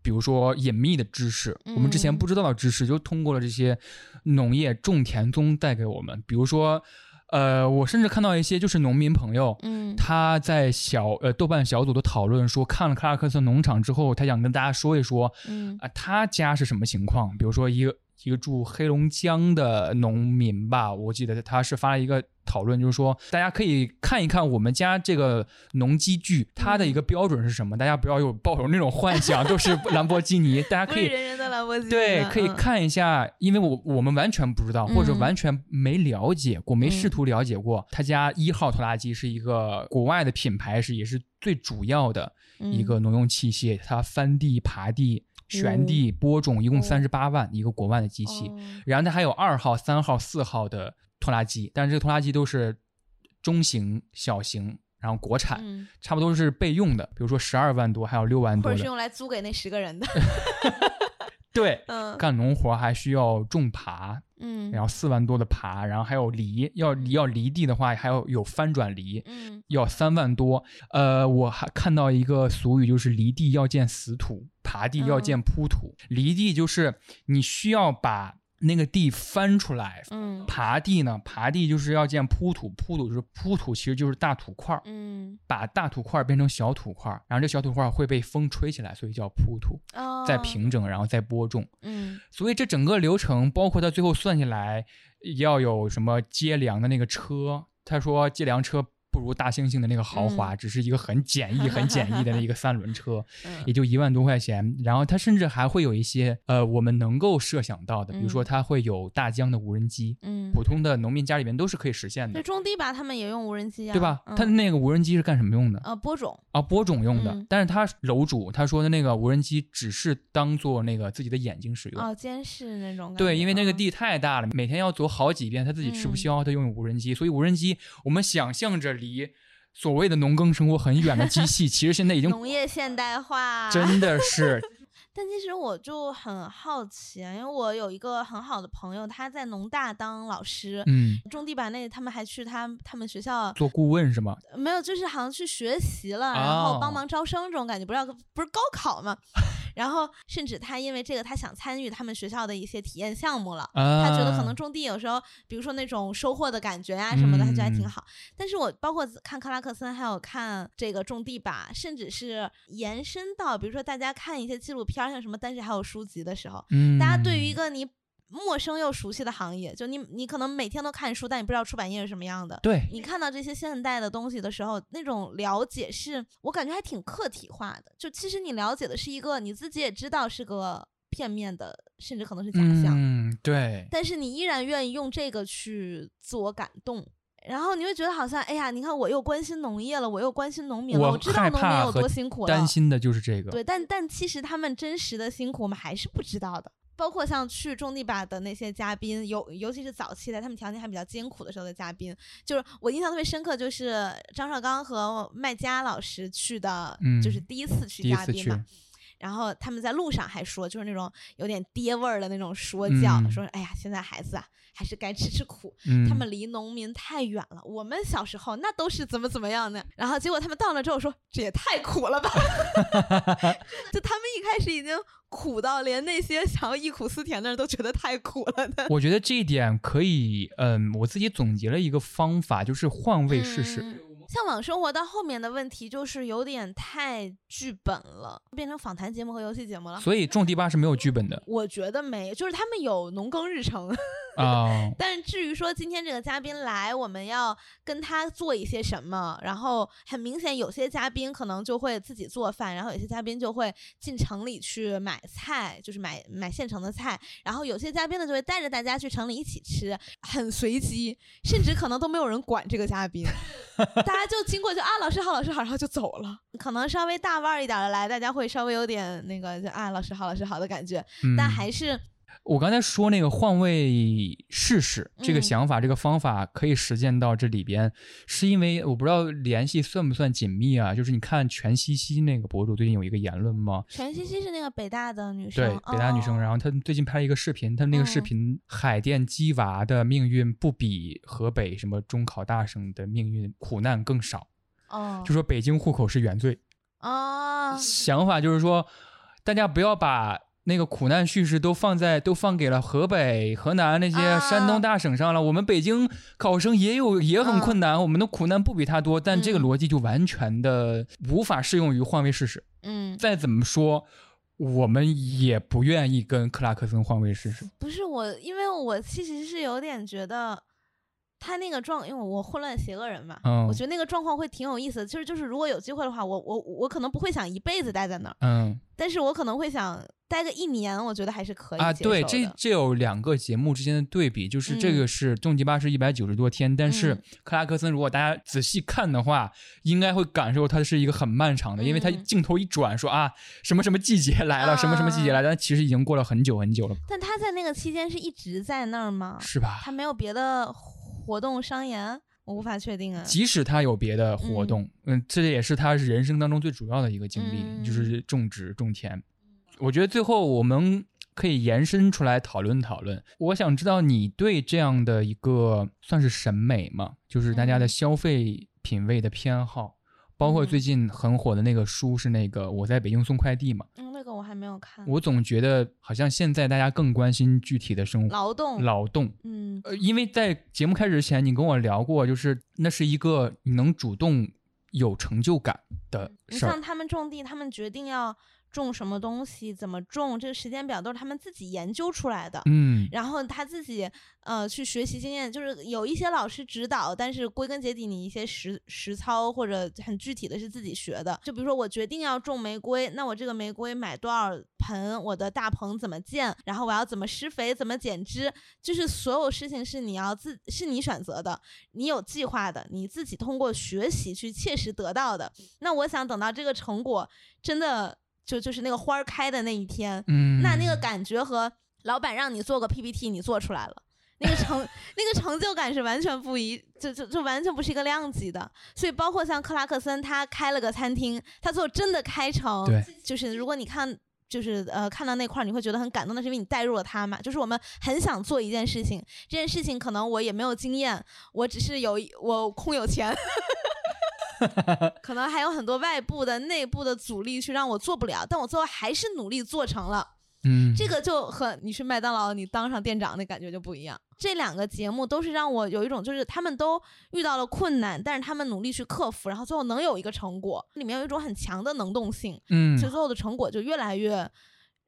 比如说隐秘的知识，我们之前嗯不知道的知识，就通过了这些农业种田宗带给我们。比如说，呃，我甚至看到一些就是农民朋友，嗯他在小呃豆瓣小组的讨论说，看了克拉克森农场之后，他想跟大家说一说嗯啊、他家是什么情况。比如说一个一个住黑龙江的农民吧，我记得他是发了一个讨论，就是说大家可以看一看我们家这个农机具，它的一个标准是什么，大家不要有抱有那种幻想，都是兰博基尼，大家可以人人的兰博基尼对，可以嗯。看一下，因为我我们完全不知道，或者嗯。完全没了解过，没试嗯。图了解过。他家一号拖拉机是一个国外的品牌，是也是最主要的一嗯。个农用器械，它翻地、耙地、旋地、播种，一共哦。三十八万一个国外的机器。哦。然后它还有二号、三号、四号的拖拉机，但是这个拖拉机都是中型、小型，然后国产，嗯，差不多是备用的，比如说十二万多，还有六万多的。或者是用来租给那十个人的。对，嗯干农活还需要种耙，嗯，然后四万多的耙，然后还有犁，要要犁地的话，还要有翻转犁，嗯要三万多。呃，我还看到一个俗语，就是犁地要见死土，耙地要见铺土。犁地就是你需要把那个地翻出来，嗯。耙地呢，耙地就是要建铺土，铺土就是铺土，其实就是大土块儿，嗯，把大土块儿变成小土块儿，然后这小土块儿会被风吹起来，所以叫铺土，哦。再平整，然后再播种。嗯。所以这整个流程，包括他最后算下来要有什么接粮的那个车，他说接粮车不如大猩猩的那个豪华，嗯。只是一个很简易、很简易的那一个三轮车，嗯。也就一万多块钱。然后它甚至还会有一些呃我们能够设想到的，比如说嗯。它会有大疆的无人机，嗯，普通的农民家里面都是可以实现的，那种地吧，他们也用无人机啊，对吧？嗯。它那个无人机是干什么用的？呃播种，啊，播种用的，嗯。但是他楼主他说的那个无人机只是当做那个自己的眼睛使用，哦监视那种。对，因为那个嗯。地太大了，每天要走好几遍，他自己吃不嗯。消，他用无人机，所以无人机我们想象着离所谓的农耕生活很远的机器，其实现在已经农业现代化，真的是，但其实我就很好奇啊，因为我有一个很好的朋友，他在农大当老师，嗯，种地吧那他们还去他他们学校做顾问是吗？没有，就是好像去学习了，然哦后帮忙招生这种感觉，不知道不是高考吗？然后甚至他因为这个，他想参与他们学校的一些体验项目了。啊，他觉得可能种地有时候，比如说那种收获的感觉呀、什么的，他觉得还挺嗯好。但是我包括看克拉克森，还有看这个种地吧，甚至是延伸到，比如说大家看一些纪录片儿，像什么《但是还有书籍》的时候，嗯，大家对于一个你陌生又熟悉的行业，就你你可能每天都看书，但你不知道出版业是什么样的。对，你看到这些现代的东西的时候，那种了解是我感觉还挺客体化的。就其实你了解的是一个你自己也知道是个片面的，甚至可能是假象，嗯，对，但是你依然愿意用这个去自我感动。然后你会觉得好像，哎呀，你看我又关心农业了，我又关心农民了，我我知道农民有多辛苦了，担心的就是这个，对，但但其实他们真实的辛苦我们还是不知道的。包括像去种地吧的那些嘉宾，尤尤其是早期的，他们条件还比较艰苦的时候的嘉宾，就是我印象特别深刻，就是张绍刚和麦佳老师去的，就是嗯第一次去第一次去嘉宾嘛。然后他们在路上还说，就是那种有点爹味儿的那种说教，嗯说哎呀，现在孩子啊，还是该吃吃苦，嗯，他们离农民太远了。我们小时候那都是怎么怎么样的，然后结果他们到了之后说，这也太苦了吧！就他们一开始已经苦到连那些想要忆苦思甜的人都觉得太苦了的。我觉得这一点可以，嗯，我自己总结了一个方法，就是换位试试。嗯向往生活到后面的问题就是有点太剧本了，变成访谈节目和游戏节目了。所以种地吧是没有剧本的我觉得没，就是他们有农耕日程，啊。但是至于说今天这个嘉宾来，我们要跟他做一些什么，然后很明显有些嘉宾可能就会自己做饭，然后有些嘉宾就会进城里去买菜，就是买买现成的菜，然后有些嘉宾呢就会带着大家去城里一起吃，很随机，甚至可能都没有人管这个嘉宾，大家就经过就啊老师好老师好，然后就走了。可能稍微大腕儿一点的来，大家会稍微有点那个就啊老师好老师好的感觉，嗯，但还是我刚才说那个换位试试这个嗯想法、这个方法可以实践到这里边，是因为我不知道联系算不算紧密啊？就是你看全西西那个博主最近有一个言论吗？全西西是那个北大的女生，对，北大女生，哦然后她最近拍了一个视频，她那个视嗯频海淀鸡娃的命运不比河北什么中考大省的命运苦难更少，哦，就说北京户口是原罪。哦，想法就是说，大家不要把那个苦难叙事都放在都放给了河北、河南那些山东大省上了。我们北京考生也有也很困难，我们的苦难不比他多，但这个嗯逻辑就完全的无法适用于换位试试。嗯，再怎么说，我们也不愿意跟克拉克森换位试试。不是我，因为我其实是有点觉得。他那个状，因为我混乱邪恶人嘛，嗯我觉得那个状况会挺有意思的。就是就是，如果有机会的话，我我我可能不会想一辈子待在那儿，嗯但是我可能会想待个一年，我觉得还是可以啊，对，这这有两个节目之间的对比，就是这个嗯是终极巴士一百九十多天，但是嗯克拉克森如果大家仔细看的话，应该会感受它是一个很漫长的，因为它嗯镜头一转说啊什么什么季节来了，什么什么季节来了，但其实已经过了很久很久了，但他在那个期间是一直在那儿吗？是吧？他没有别的活动商演，我无法确定啊。即使他有别的活动，嗯这也是他人生当中最主要的一个经历，嗯就是种植种田。我觉得最后我们可以延伸出来讨论讨论。我想知道你对这样的一个算是审美嘛，就是大家的嗯消费品味的偏好，包括嗯最近很火的那个书是那个我在北京送快递嘛。嗯，那个我还没有看。我总觉得好像现在大家更关心具体的生活劳动，劳动，嗯呃，因为在节目开始之前，你跟我聊过，就是那是一个你能主动有成就感的事儿。你像他们种地，他们决定要种什么东西，怎么种，这个时间表都是他们自己研究出来的。嗯然后他自己呃去学习经验，就是有一些老师指导，但是归根结底，你一些实实操或者很具体的是自己学的。就比如说我决定要种玫瑰，那我这个玫瑰买多少盆，我的大棚怎么建，然后我要怎么施肥，怎么剪枝，就是所有事情是你要自是你选择的，你有计划的，你自己通过学习去切实得到的。那我想等到这个成果真的就就是那个花儿开的那一天，嗯，那那个感觉和老板让你做个 PPT，你做出来了。那个成那个成就感是完全不一，就就就完全不是一个量级的。所以包括像克拉克森，他开了个餐厅，他最后真的开成，对，就是如果你看。就是呃，看到那块儿你会觉得很感动，那是因为你带入了他嘛。就是我们很想做一件事情，这件事情可能我也没有经验，我只是有我空有钱，可能还有很多外部的、内部的阻力去让我做不了，但我最后还是努力做成了。嗯，这个就和你去麦当劳，你当上店长那感觉就不一样。这两个节目都是让我有一种，就是他们都遇到了困难，但是他们努力去克服，然后最后能有一个成果，里面有一种很强的能动性，嗯其实最后的成果就越来越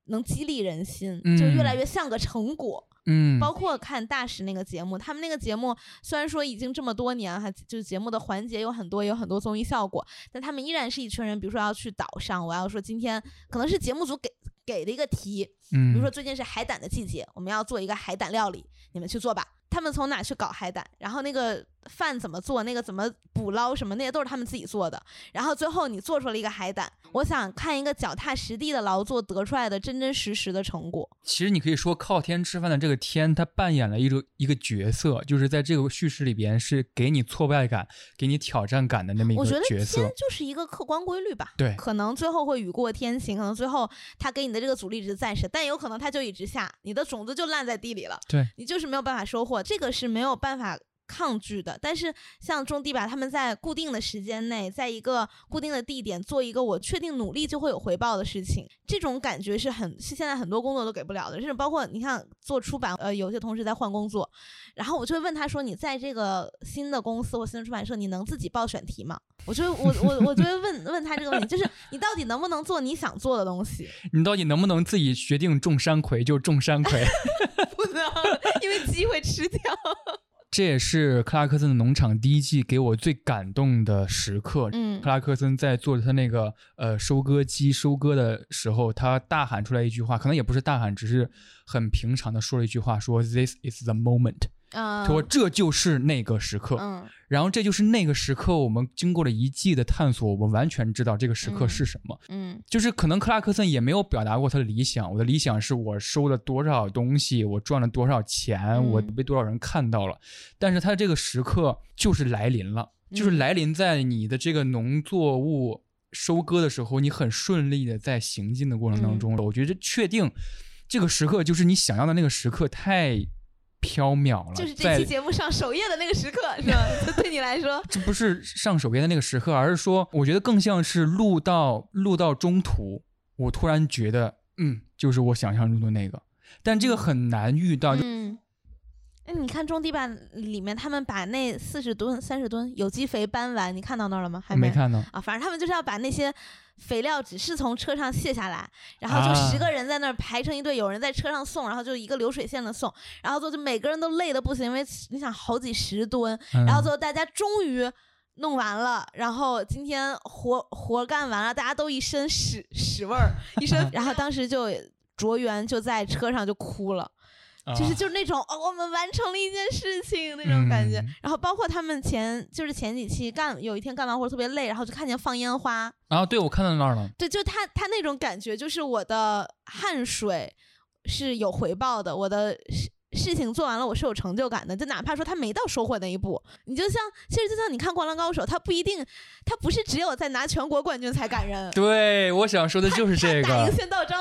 能激励人心，嗯就越来越像个成果。嗯，包括看大使那个节目，他们那个节目虽然说已经这么多年，还就是节目的环节有很多，有很多综艺效果，但他们依然是一群人，比如说要去岛上，我要说今天可能是节目组给给的一个题，嗯，比如说最近是海胆的季节，我们要做一个海胆料理，你们去做吧。他们从哪去搞海胆，然后那个饭怎么做，那个怎么捕捞什么，那些都是他们自己做的。然后最后你做出了一个海胆，我想看一个脚踏实地的劳作得出来的真真实实的成果。其实你可以说靠天吃饭的这个天，他扮演了一个一个角色，就是在这个叙事里边是给你挫败感、给你挑战感的那么一个角色我觉得天。就是一个客观规律吧。对可能最后会雨过天晴，可能最后他给你的这个阻力值暂时，但有可能它就一直下，你的种子就烂在地里了，对，你就是没有办法收获，这个是没有办法。抗拒的，但是像种地吧，他们在固定的时间内，在一个固定的地点做一个我确定努力就会有回报的事情，这种感觉是很是现在很多工作都给不了的。甚至包括你看做出版，呃，有些同事在换工作，然后我就会问他说：“你在这个新的公司或新的出版社，你能自己报选题吗？”我就我我我就会问问他这个问题，就是你到底能不能做你想做的东西？你到底能不能自己决定种山葵就种山葵？不能，因为鸡会吃掉。这也是克拉克森的农场第一季给我最感动的时刻。嗯克拉克森在做他那个呃收割机收割的时候，他大喊出来一句话，可能也不是大喊，只是很平常的说了一句话，说 “This is the moment”，嗯，他说这就是那个时刻。嗯然后这就是那个时刻，我们经过了一季的探索，我们完全知道这个时刻嗯是什么。嗯就是可能克拉克森也没有表达过他的理想，我的理想是我收了多少东西，我赚了多少钱，嗯我被多少人看到了。但是他这个时刻就是来临了，就是嗯来临在你的这个农作物收割的时候，你很顺利的在行进的过程当中了。我觉得确定这个时刻就是你想要的那个时刻，太缥缈了。就是这期节目上首页的那个时刻，是吧？对你来说，这不是上首页的那个时刻，而是说，我觉得更像是录到录到中途，我突然觉得，嗯，就是我想象中的那个，但这个很难遇到。哎，你看种地吧里面，他们把那四十吨、三十吨有机肥搬完，你看到那儿了吗？还没看到，啊，反正他们就是要把那些肥料只是从车上卸下来，然后就啊十个人在那儿排成一队，有人在车上送，然后就一个流水线的送，然后就就每个人都累的不行，因为你想好几十吨，然后嗯最后大家终于弄完了，然后今天活活干完了，大家都一身屎屎味儿，一身，然后当时就卓源就在车上就哭了。就是啊就是那种哦，我们完成了一件事情那种感觉。嗯。然后包括他们前就是前几期干有一天干完活特别累，然后就看见放烟花，啊，对，我看到那儿了，对，就他他那种感觉，就是我的汗水是有回报的，我的事事情做完了，我是有成就感的。就哪怕说他没到收获那一步，你就像其实就像你看《灌篮高手》，他不一定，他不是只有在拿全国冠军才感人。对，我想说的就是这个打赢。仙道章，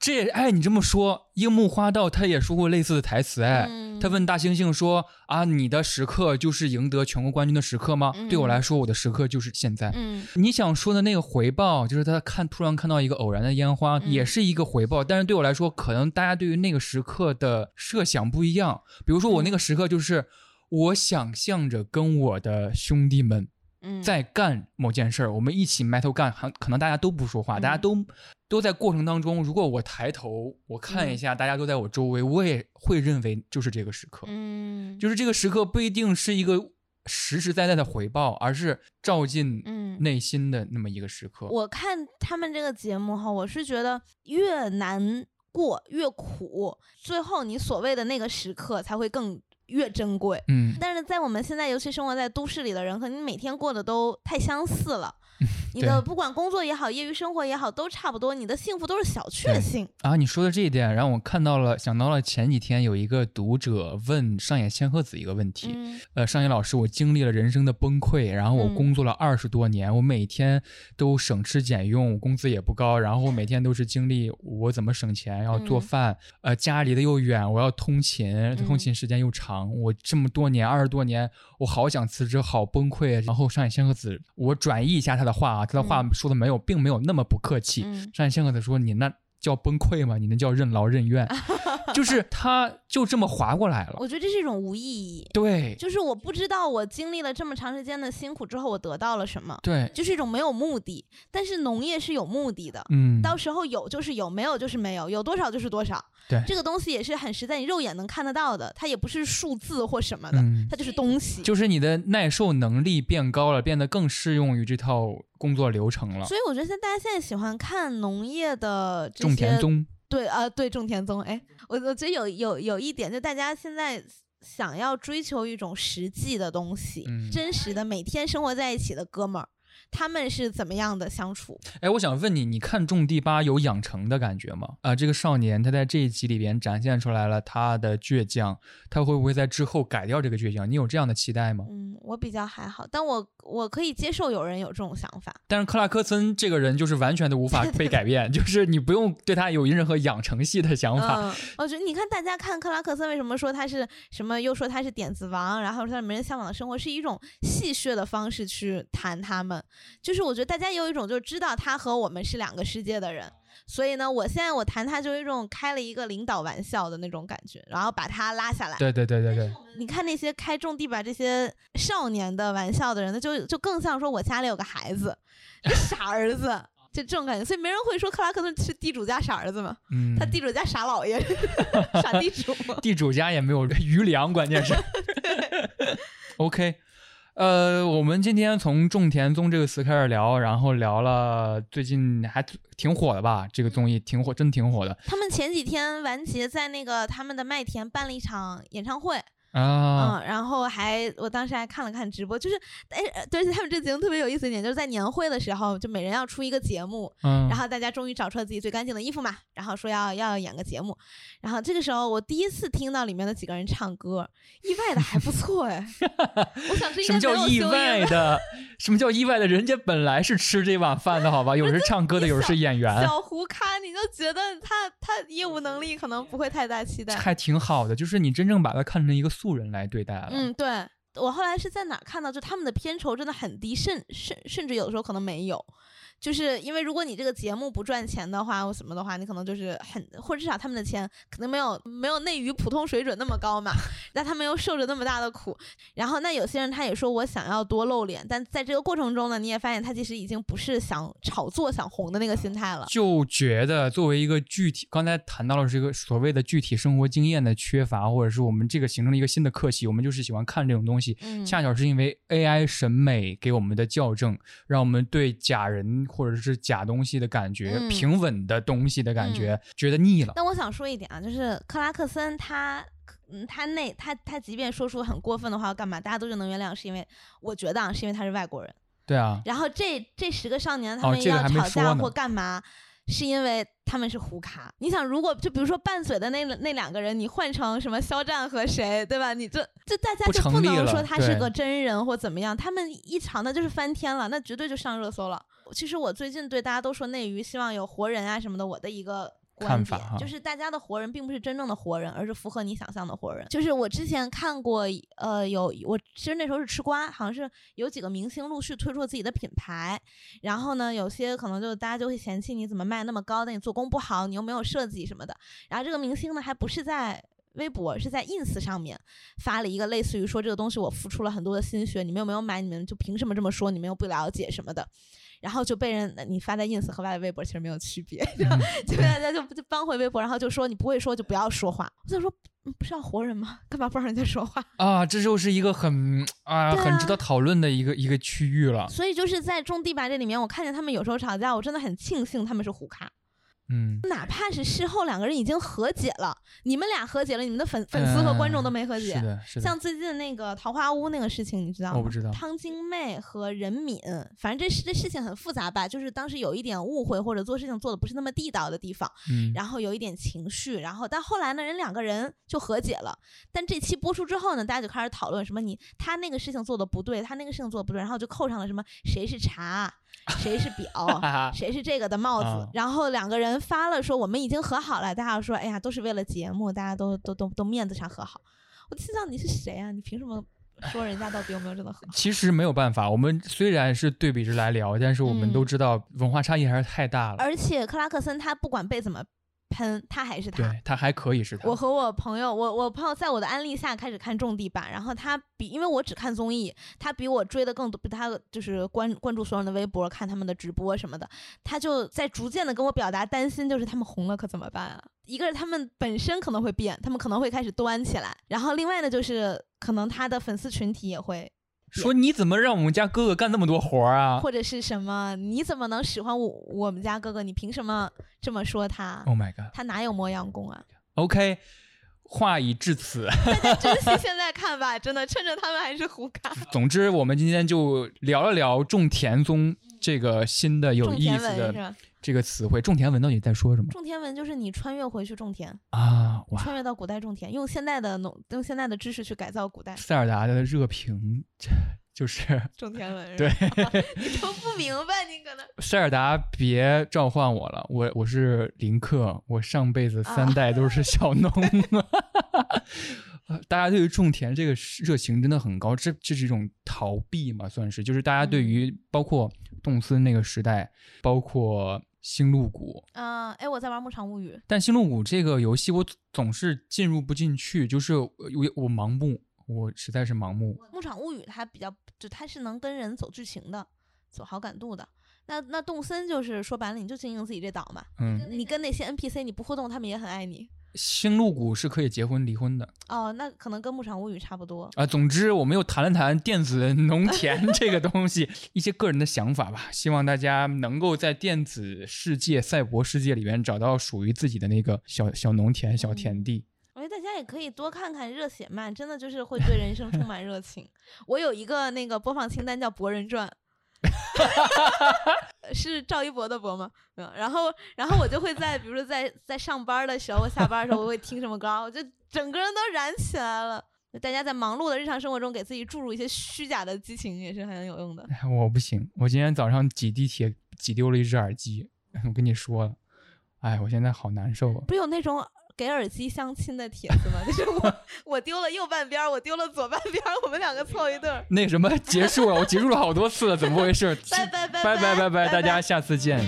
这也哎，你这么说，樱木花道他也说过类似的台词，哎，嗯他问大猩猩说：“啊，你的时刻就是赢得全国冠军的时刻吗？”对我来说，我的时刻就是现在。嗯你想说的那个回报，就是他看突然看到一个偶然的烟花，嗯也是一个回报。但是对我来说，可能大家对于那个时刻的设想不一样。比如说我那个时刻就是，我想象着跟我的兄弟们嗯，在干某件事儿，我们一起埋头干，还可能大家都不说话，嗯大家都都在过程当中。如果我抬头，我看一下，大家都在我周围，我也会认为就是这个时刻。嗯就是这个时刻不一定是一个实实在在的回报，而是照进嗯。内心的那么一个时刻。我看他们这个节目哈，我是觉得越难过越苦，最后你所谓的那个时刻才会更越珍贵。嗯，但是在我们现在，尤其生活在都市里的人，可能你每天过得都太相似了。你的不管工作也好，业余生活也好，都差不多。你的幸福都是小确幸。啊，你说的这一点让我看到了，想到了前几天有一个读者问上野千鹤子一个问题。嗯呃，上野老师，我经历了人生的崩溃，然后我嗯工作了二十多年，我每天都省吃俭用，工资也不高，然后每天都是经历我怎么省钱，要做嗯饭，呃，家离得又远，我要通勤，通勤时间又长，我这么多年二十多年，我好想辞职，好崩溃。然后上野千鹤子，我转译一下他的话啊，他的话说的没有，并没有那么不客气。嗯上野千鹤子说：“你那叫崩溃吗？你那叫任劳任怨，就是他就这么划过来了。我觉得这是一种无意义。对就是我不知道我经历了这么长时间的辛苦之后，我得到了什么，对，就是一种没有目的。但是农业是有目的的，嗯，到时候有就是有，没有就是没有，有多少就是多少。对这个东西也是很实在，你肉眼能看得到的，它也不是数字或什么的，嗯它就是东西。就是你的耐受能力变高了，变得更适用于这套工作流程了。所以我觉得现在大家现在喜欢看农业的种田宗，对啊、对种田宗，哎，我我觉得有有有一点，就大家现在想要追求一种实际的东西，嗯真实的每天生活在一起的哥们儿，他们是怎么样的相处？哎，我想问你，你看《种地吧》有养成的感觉吗？啊、这个少年他在这一集里边展现出来了他的倔强，他会不会在之后改掉这个倔强？你有这样的期待吗？嗯，我比较还好，但我我可以接受有人有这种想法。但是克拉克森这个人就是完全的无法被改变，就是你不用对他有任何养成系的想法。嗯，我觉得你看大家看克拉克森为什么说他是什么，又说他是点子王，然后说他没人向往的生活，是一种戏谑的方式去谈他们。就是我觉得大家有一种就知道他和我们是两个世界的人，所以呢，我现在我谈他就有一种开了一个领导玩笑的那种感觉，然后把他拉下来。对对对对对，你看那些开种地吧这些少年的玩笑的人，那就就更像说我家里有个孩子，这傻儿子。就这种感觉，所以没人会说克拉克顿是地主家傻儿子嘛，嗯，他地主家傻老爷，傻地主。地主家也没有余粮，关键是。OK，呃，我们今天从种田综这个词开始聊，然后聊了最近还挺火的吧？这个综艺挺火，真挺火的他们前几天完结在那个他们的麦田办了一场演唱会，啊。嗯，然后还我当时还看了看直播，就是哎，呃对，而且他们这节目特别有意思一点，就是在年会的时候，就每人要出一个节目，嗯，然后大家终于找出了自己最干净的衣服嘛，然后说要要演个节目，然后这个时候我第一次听到里面的几个人唱歌，意外的还不错哎，我想 什么叫意外的？什么叫意外的？人家本来是吃这碗饭的，好吧？有人是唱歌的，有人是演员，小胡咖，你就觉得他他业务能力可能不会太大期待。还挺好的。就是你真正把他看成一个素人来对待了。嗯，对我后来是在哪看到，就他们的片酬真的很低，甚甚甚至有的时候可能没有。就是因为如果你这个节目不赚钱的话，或什么的话，你可能就是很，或者至少他们的钱可能没有没有内娱普通水准那么高嘛，但他们又受着那么大的苦。然后那有些人他也说我想要多露脸，但在这个过程中呢，你也发现他其实已经不是想炒作、想红的那个心态了。就觉得作为一个具体，刚才谈到了这个所谓的具体生活经验的缺乏，或者是我们这个形成了一个新的课题，我们就是喜欢看这种东西。嗯，恰巧是因为 AI 审美给我们的校正，让我们对假人或者是假东西的感觉、嗯。平稳的东西的感觉、觉得腻了。但我想说一点啊，就是克拉克森他，嗯，他那他他即便说出很过分的话干嘛，大家都就能原谅，是因为我觉得啊，是因为他是外国人。对啊，然后这这十个少年他们要吵架或干嘛，是因为他们是胡咖。你想，如果就比如说伴随的那那两个人，你换成什么肖战和谁，对吧？你这这大家就不能说他是个真人或怎么样，他们一吵那就是翻天了，那绝对就上热搜了。其实我最近对大家都说内娱希望有活人啊什么的，我的一个。观看法哈点就是大家的活人并不是真正的活人，而是符合你想象的活人。就是我之前看过，呃，有我其实那时候是吃瓜，好像是有几个明星陆续推出了自己的品牌，然后呢，有些可能就大家就会嫌弃你怎么卖那么高，但你做工不好，你又没有设计什么的。然后这个明星呢，还不是在微博，是在 ins 上面发了一个类似于说这个东西我付出了很多的心血，你们有没有买？你们就凭什么这么说？你们又不了解什么的。然后就被人你发在 ins 和发在微博其实没有区别，就被大家就就搬回微博，然后就说你不会说就不要说话。我想说，嗯不是要活人吗？干嘛不让人家说话？啊，这就是一个很啊啊很值得讨论的一个一个区域了。所以就是在种地吧这里面，我看见他们有时候吵架，我真的很庆幸他们是虎咖。嗯，哪怕是事后两个人已经和解了，你们俩和解了，你们的粉粉丝和观众都没和解。是的，是的。像最近那个桃花坞那个事情，你知道吗？我不知道汤晶妹和任敏，反正这事这事情很复杂吧，就是当时有一点误会或者做事情做的不是那么地道的地方，嗯，然后有一点情绪，然后但后来呢，人两个人就和解了。但这期播出之后呢，大家就开始讨论什么你他那个事情做的不对，他那个事情做的不对，然后就扣上了什么谁是茶，谁是表，谁是这个的帽子，啊然后两个人发了说我们已经和好了，大家说哎呀都是为了节目，大家都都都都面子上和好。我心想你是谁啊？你凭什么说人家到底有没有真的和好？其实没有办法，我们虽然是对比着来聊，但是我们都嗯知道文化差异还是太大了。而且克拉克森他不管被怎么喷，他还是他。对他还可以是他。我和我朋友，我我朋友在我的安利下开始看种地吧，然后他比因为我只看综艺，他比我追的更多，比他就是关关注所有人的微博，看他们的直播什么的，他就在逐渐的跟我表达担心，就是他们红了可怎么办啊？一个是他们本身可能会变，他们可能会开始端起来，然后另外呢就是可能他的粉丝群体也会说你怎么让我们家哥哥干那么多活儿啊或者是什么？你怎么能使唤我我们家哥哥？你凭什么这么说他？？Oh my god！OK，、他哪有磨洋工啊？话已至此。大家珍惜 现在看吧，真的趁着他们还是胡咖。总之，我们今天就聊了聊种田宗这个新的有意思的？这个词汇。种田文到底在说什么种田文就是你穿越回去种田，啊？哇！穿越到古代种田，用现代的农用现代的知识去改造古代塞尔达的热评 就是 种田文。对 你都不明白，你可能塞尔达，别召唤我了，我我是林克，我上辈子三代都是小农。呃大家对于种田这个热情真的很高，这这是一种逃避嘛，算是，就是大家对于包括动森那个时代，包括星露谷，啊，哎，我在玩《牧场物语》，但星露谷这个游戏我总是进入不进去，就是我我盲目，我实在是盲目。《牧场物语》它比较，就它是能跟人走剧情的，走好感度的。那那动森就是说白了，你就经营自己这岛嘛，嗯，你跟那些 NPC 你不互动，他们也很爱你。星露谷是可以结婚离婚的。哦，那可能跟《牧场物语》差不多。啊，总之我们又谈了谈电子 农田这个东西，一些个人的想法吧。希望大家能够在电子世界、赛博世界里面找到属于自己的那个小小农田、小田地。我觉得大家也可以多看看热血漫，真的就是会对人生充满热情。我有一个那个播放清单叫《博人传》，是赵一博的博吗？嗯，然后然后我就会在比如说在在上班的时候，我下班的时候我会听什么歌，我就整个人都燃起来了。大家在忙碌的日常生活中给自己注入一些虚假的激情，也是很有用的。哎我不行，我今天早上挤地铁挤丢了一只耳机，我跟你说了，哎，我现在好难受啊。不有那种给耳机相亲的帖子吗？就是我我丢了右半边，我丢了左半边，我们两个凑一对儿。那什么结束了，我结束了好多次了，怎么回事？拜拜拜拜拜拜拜大家下次见。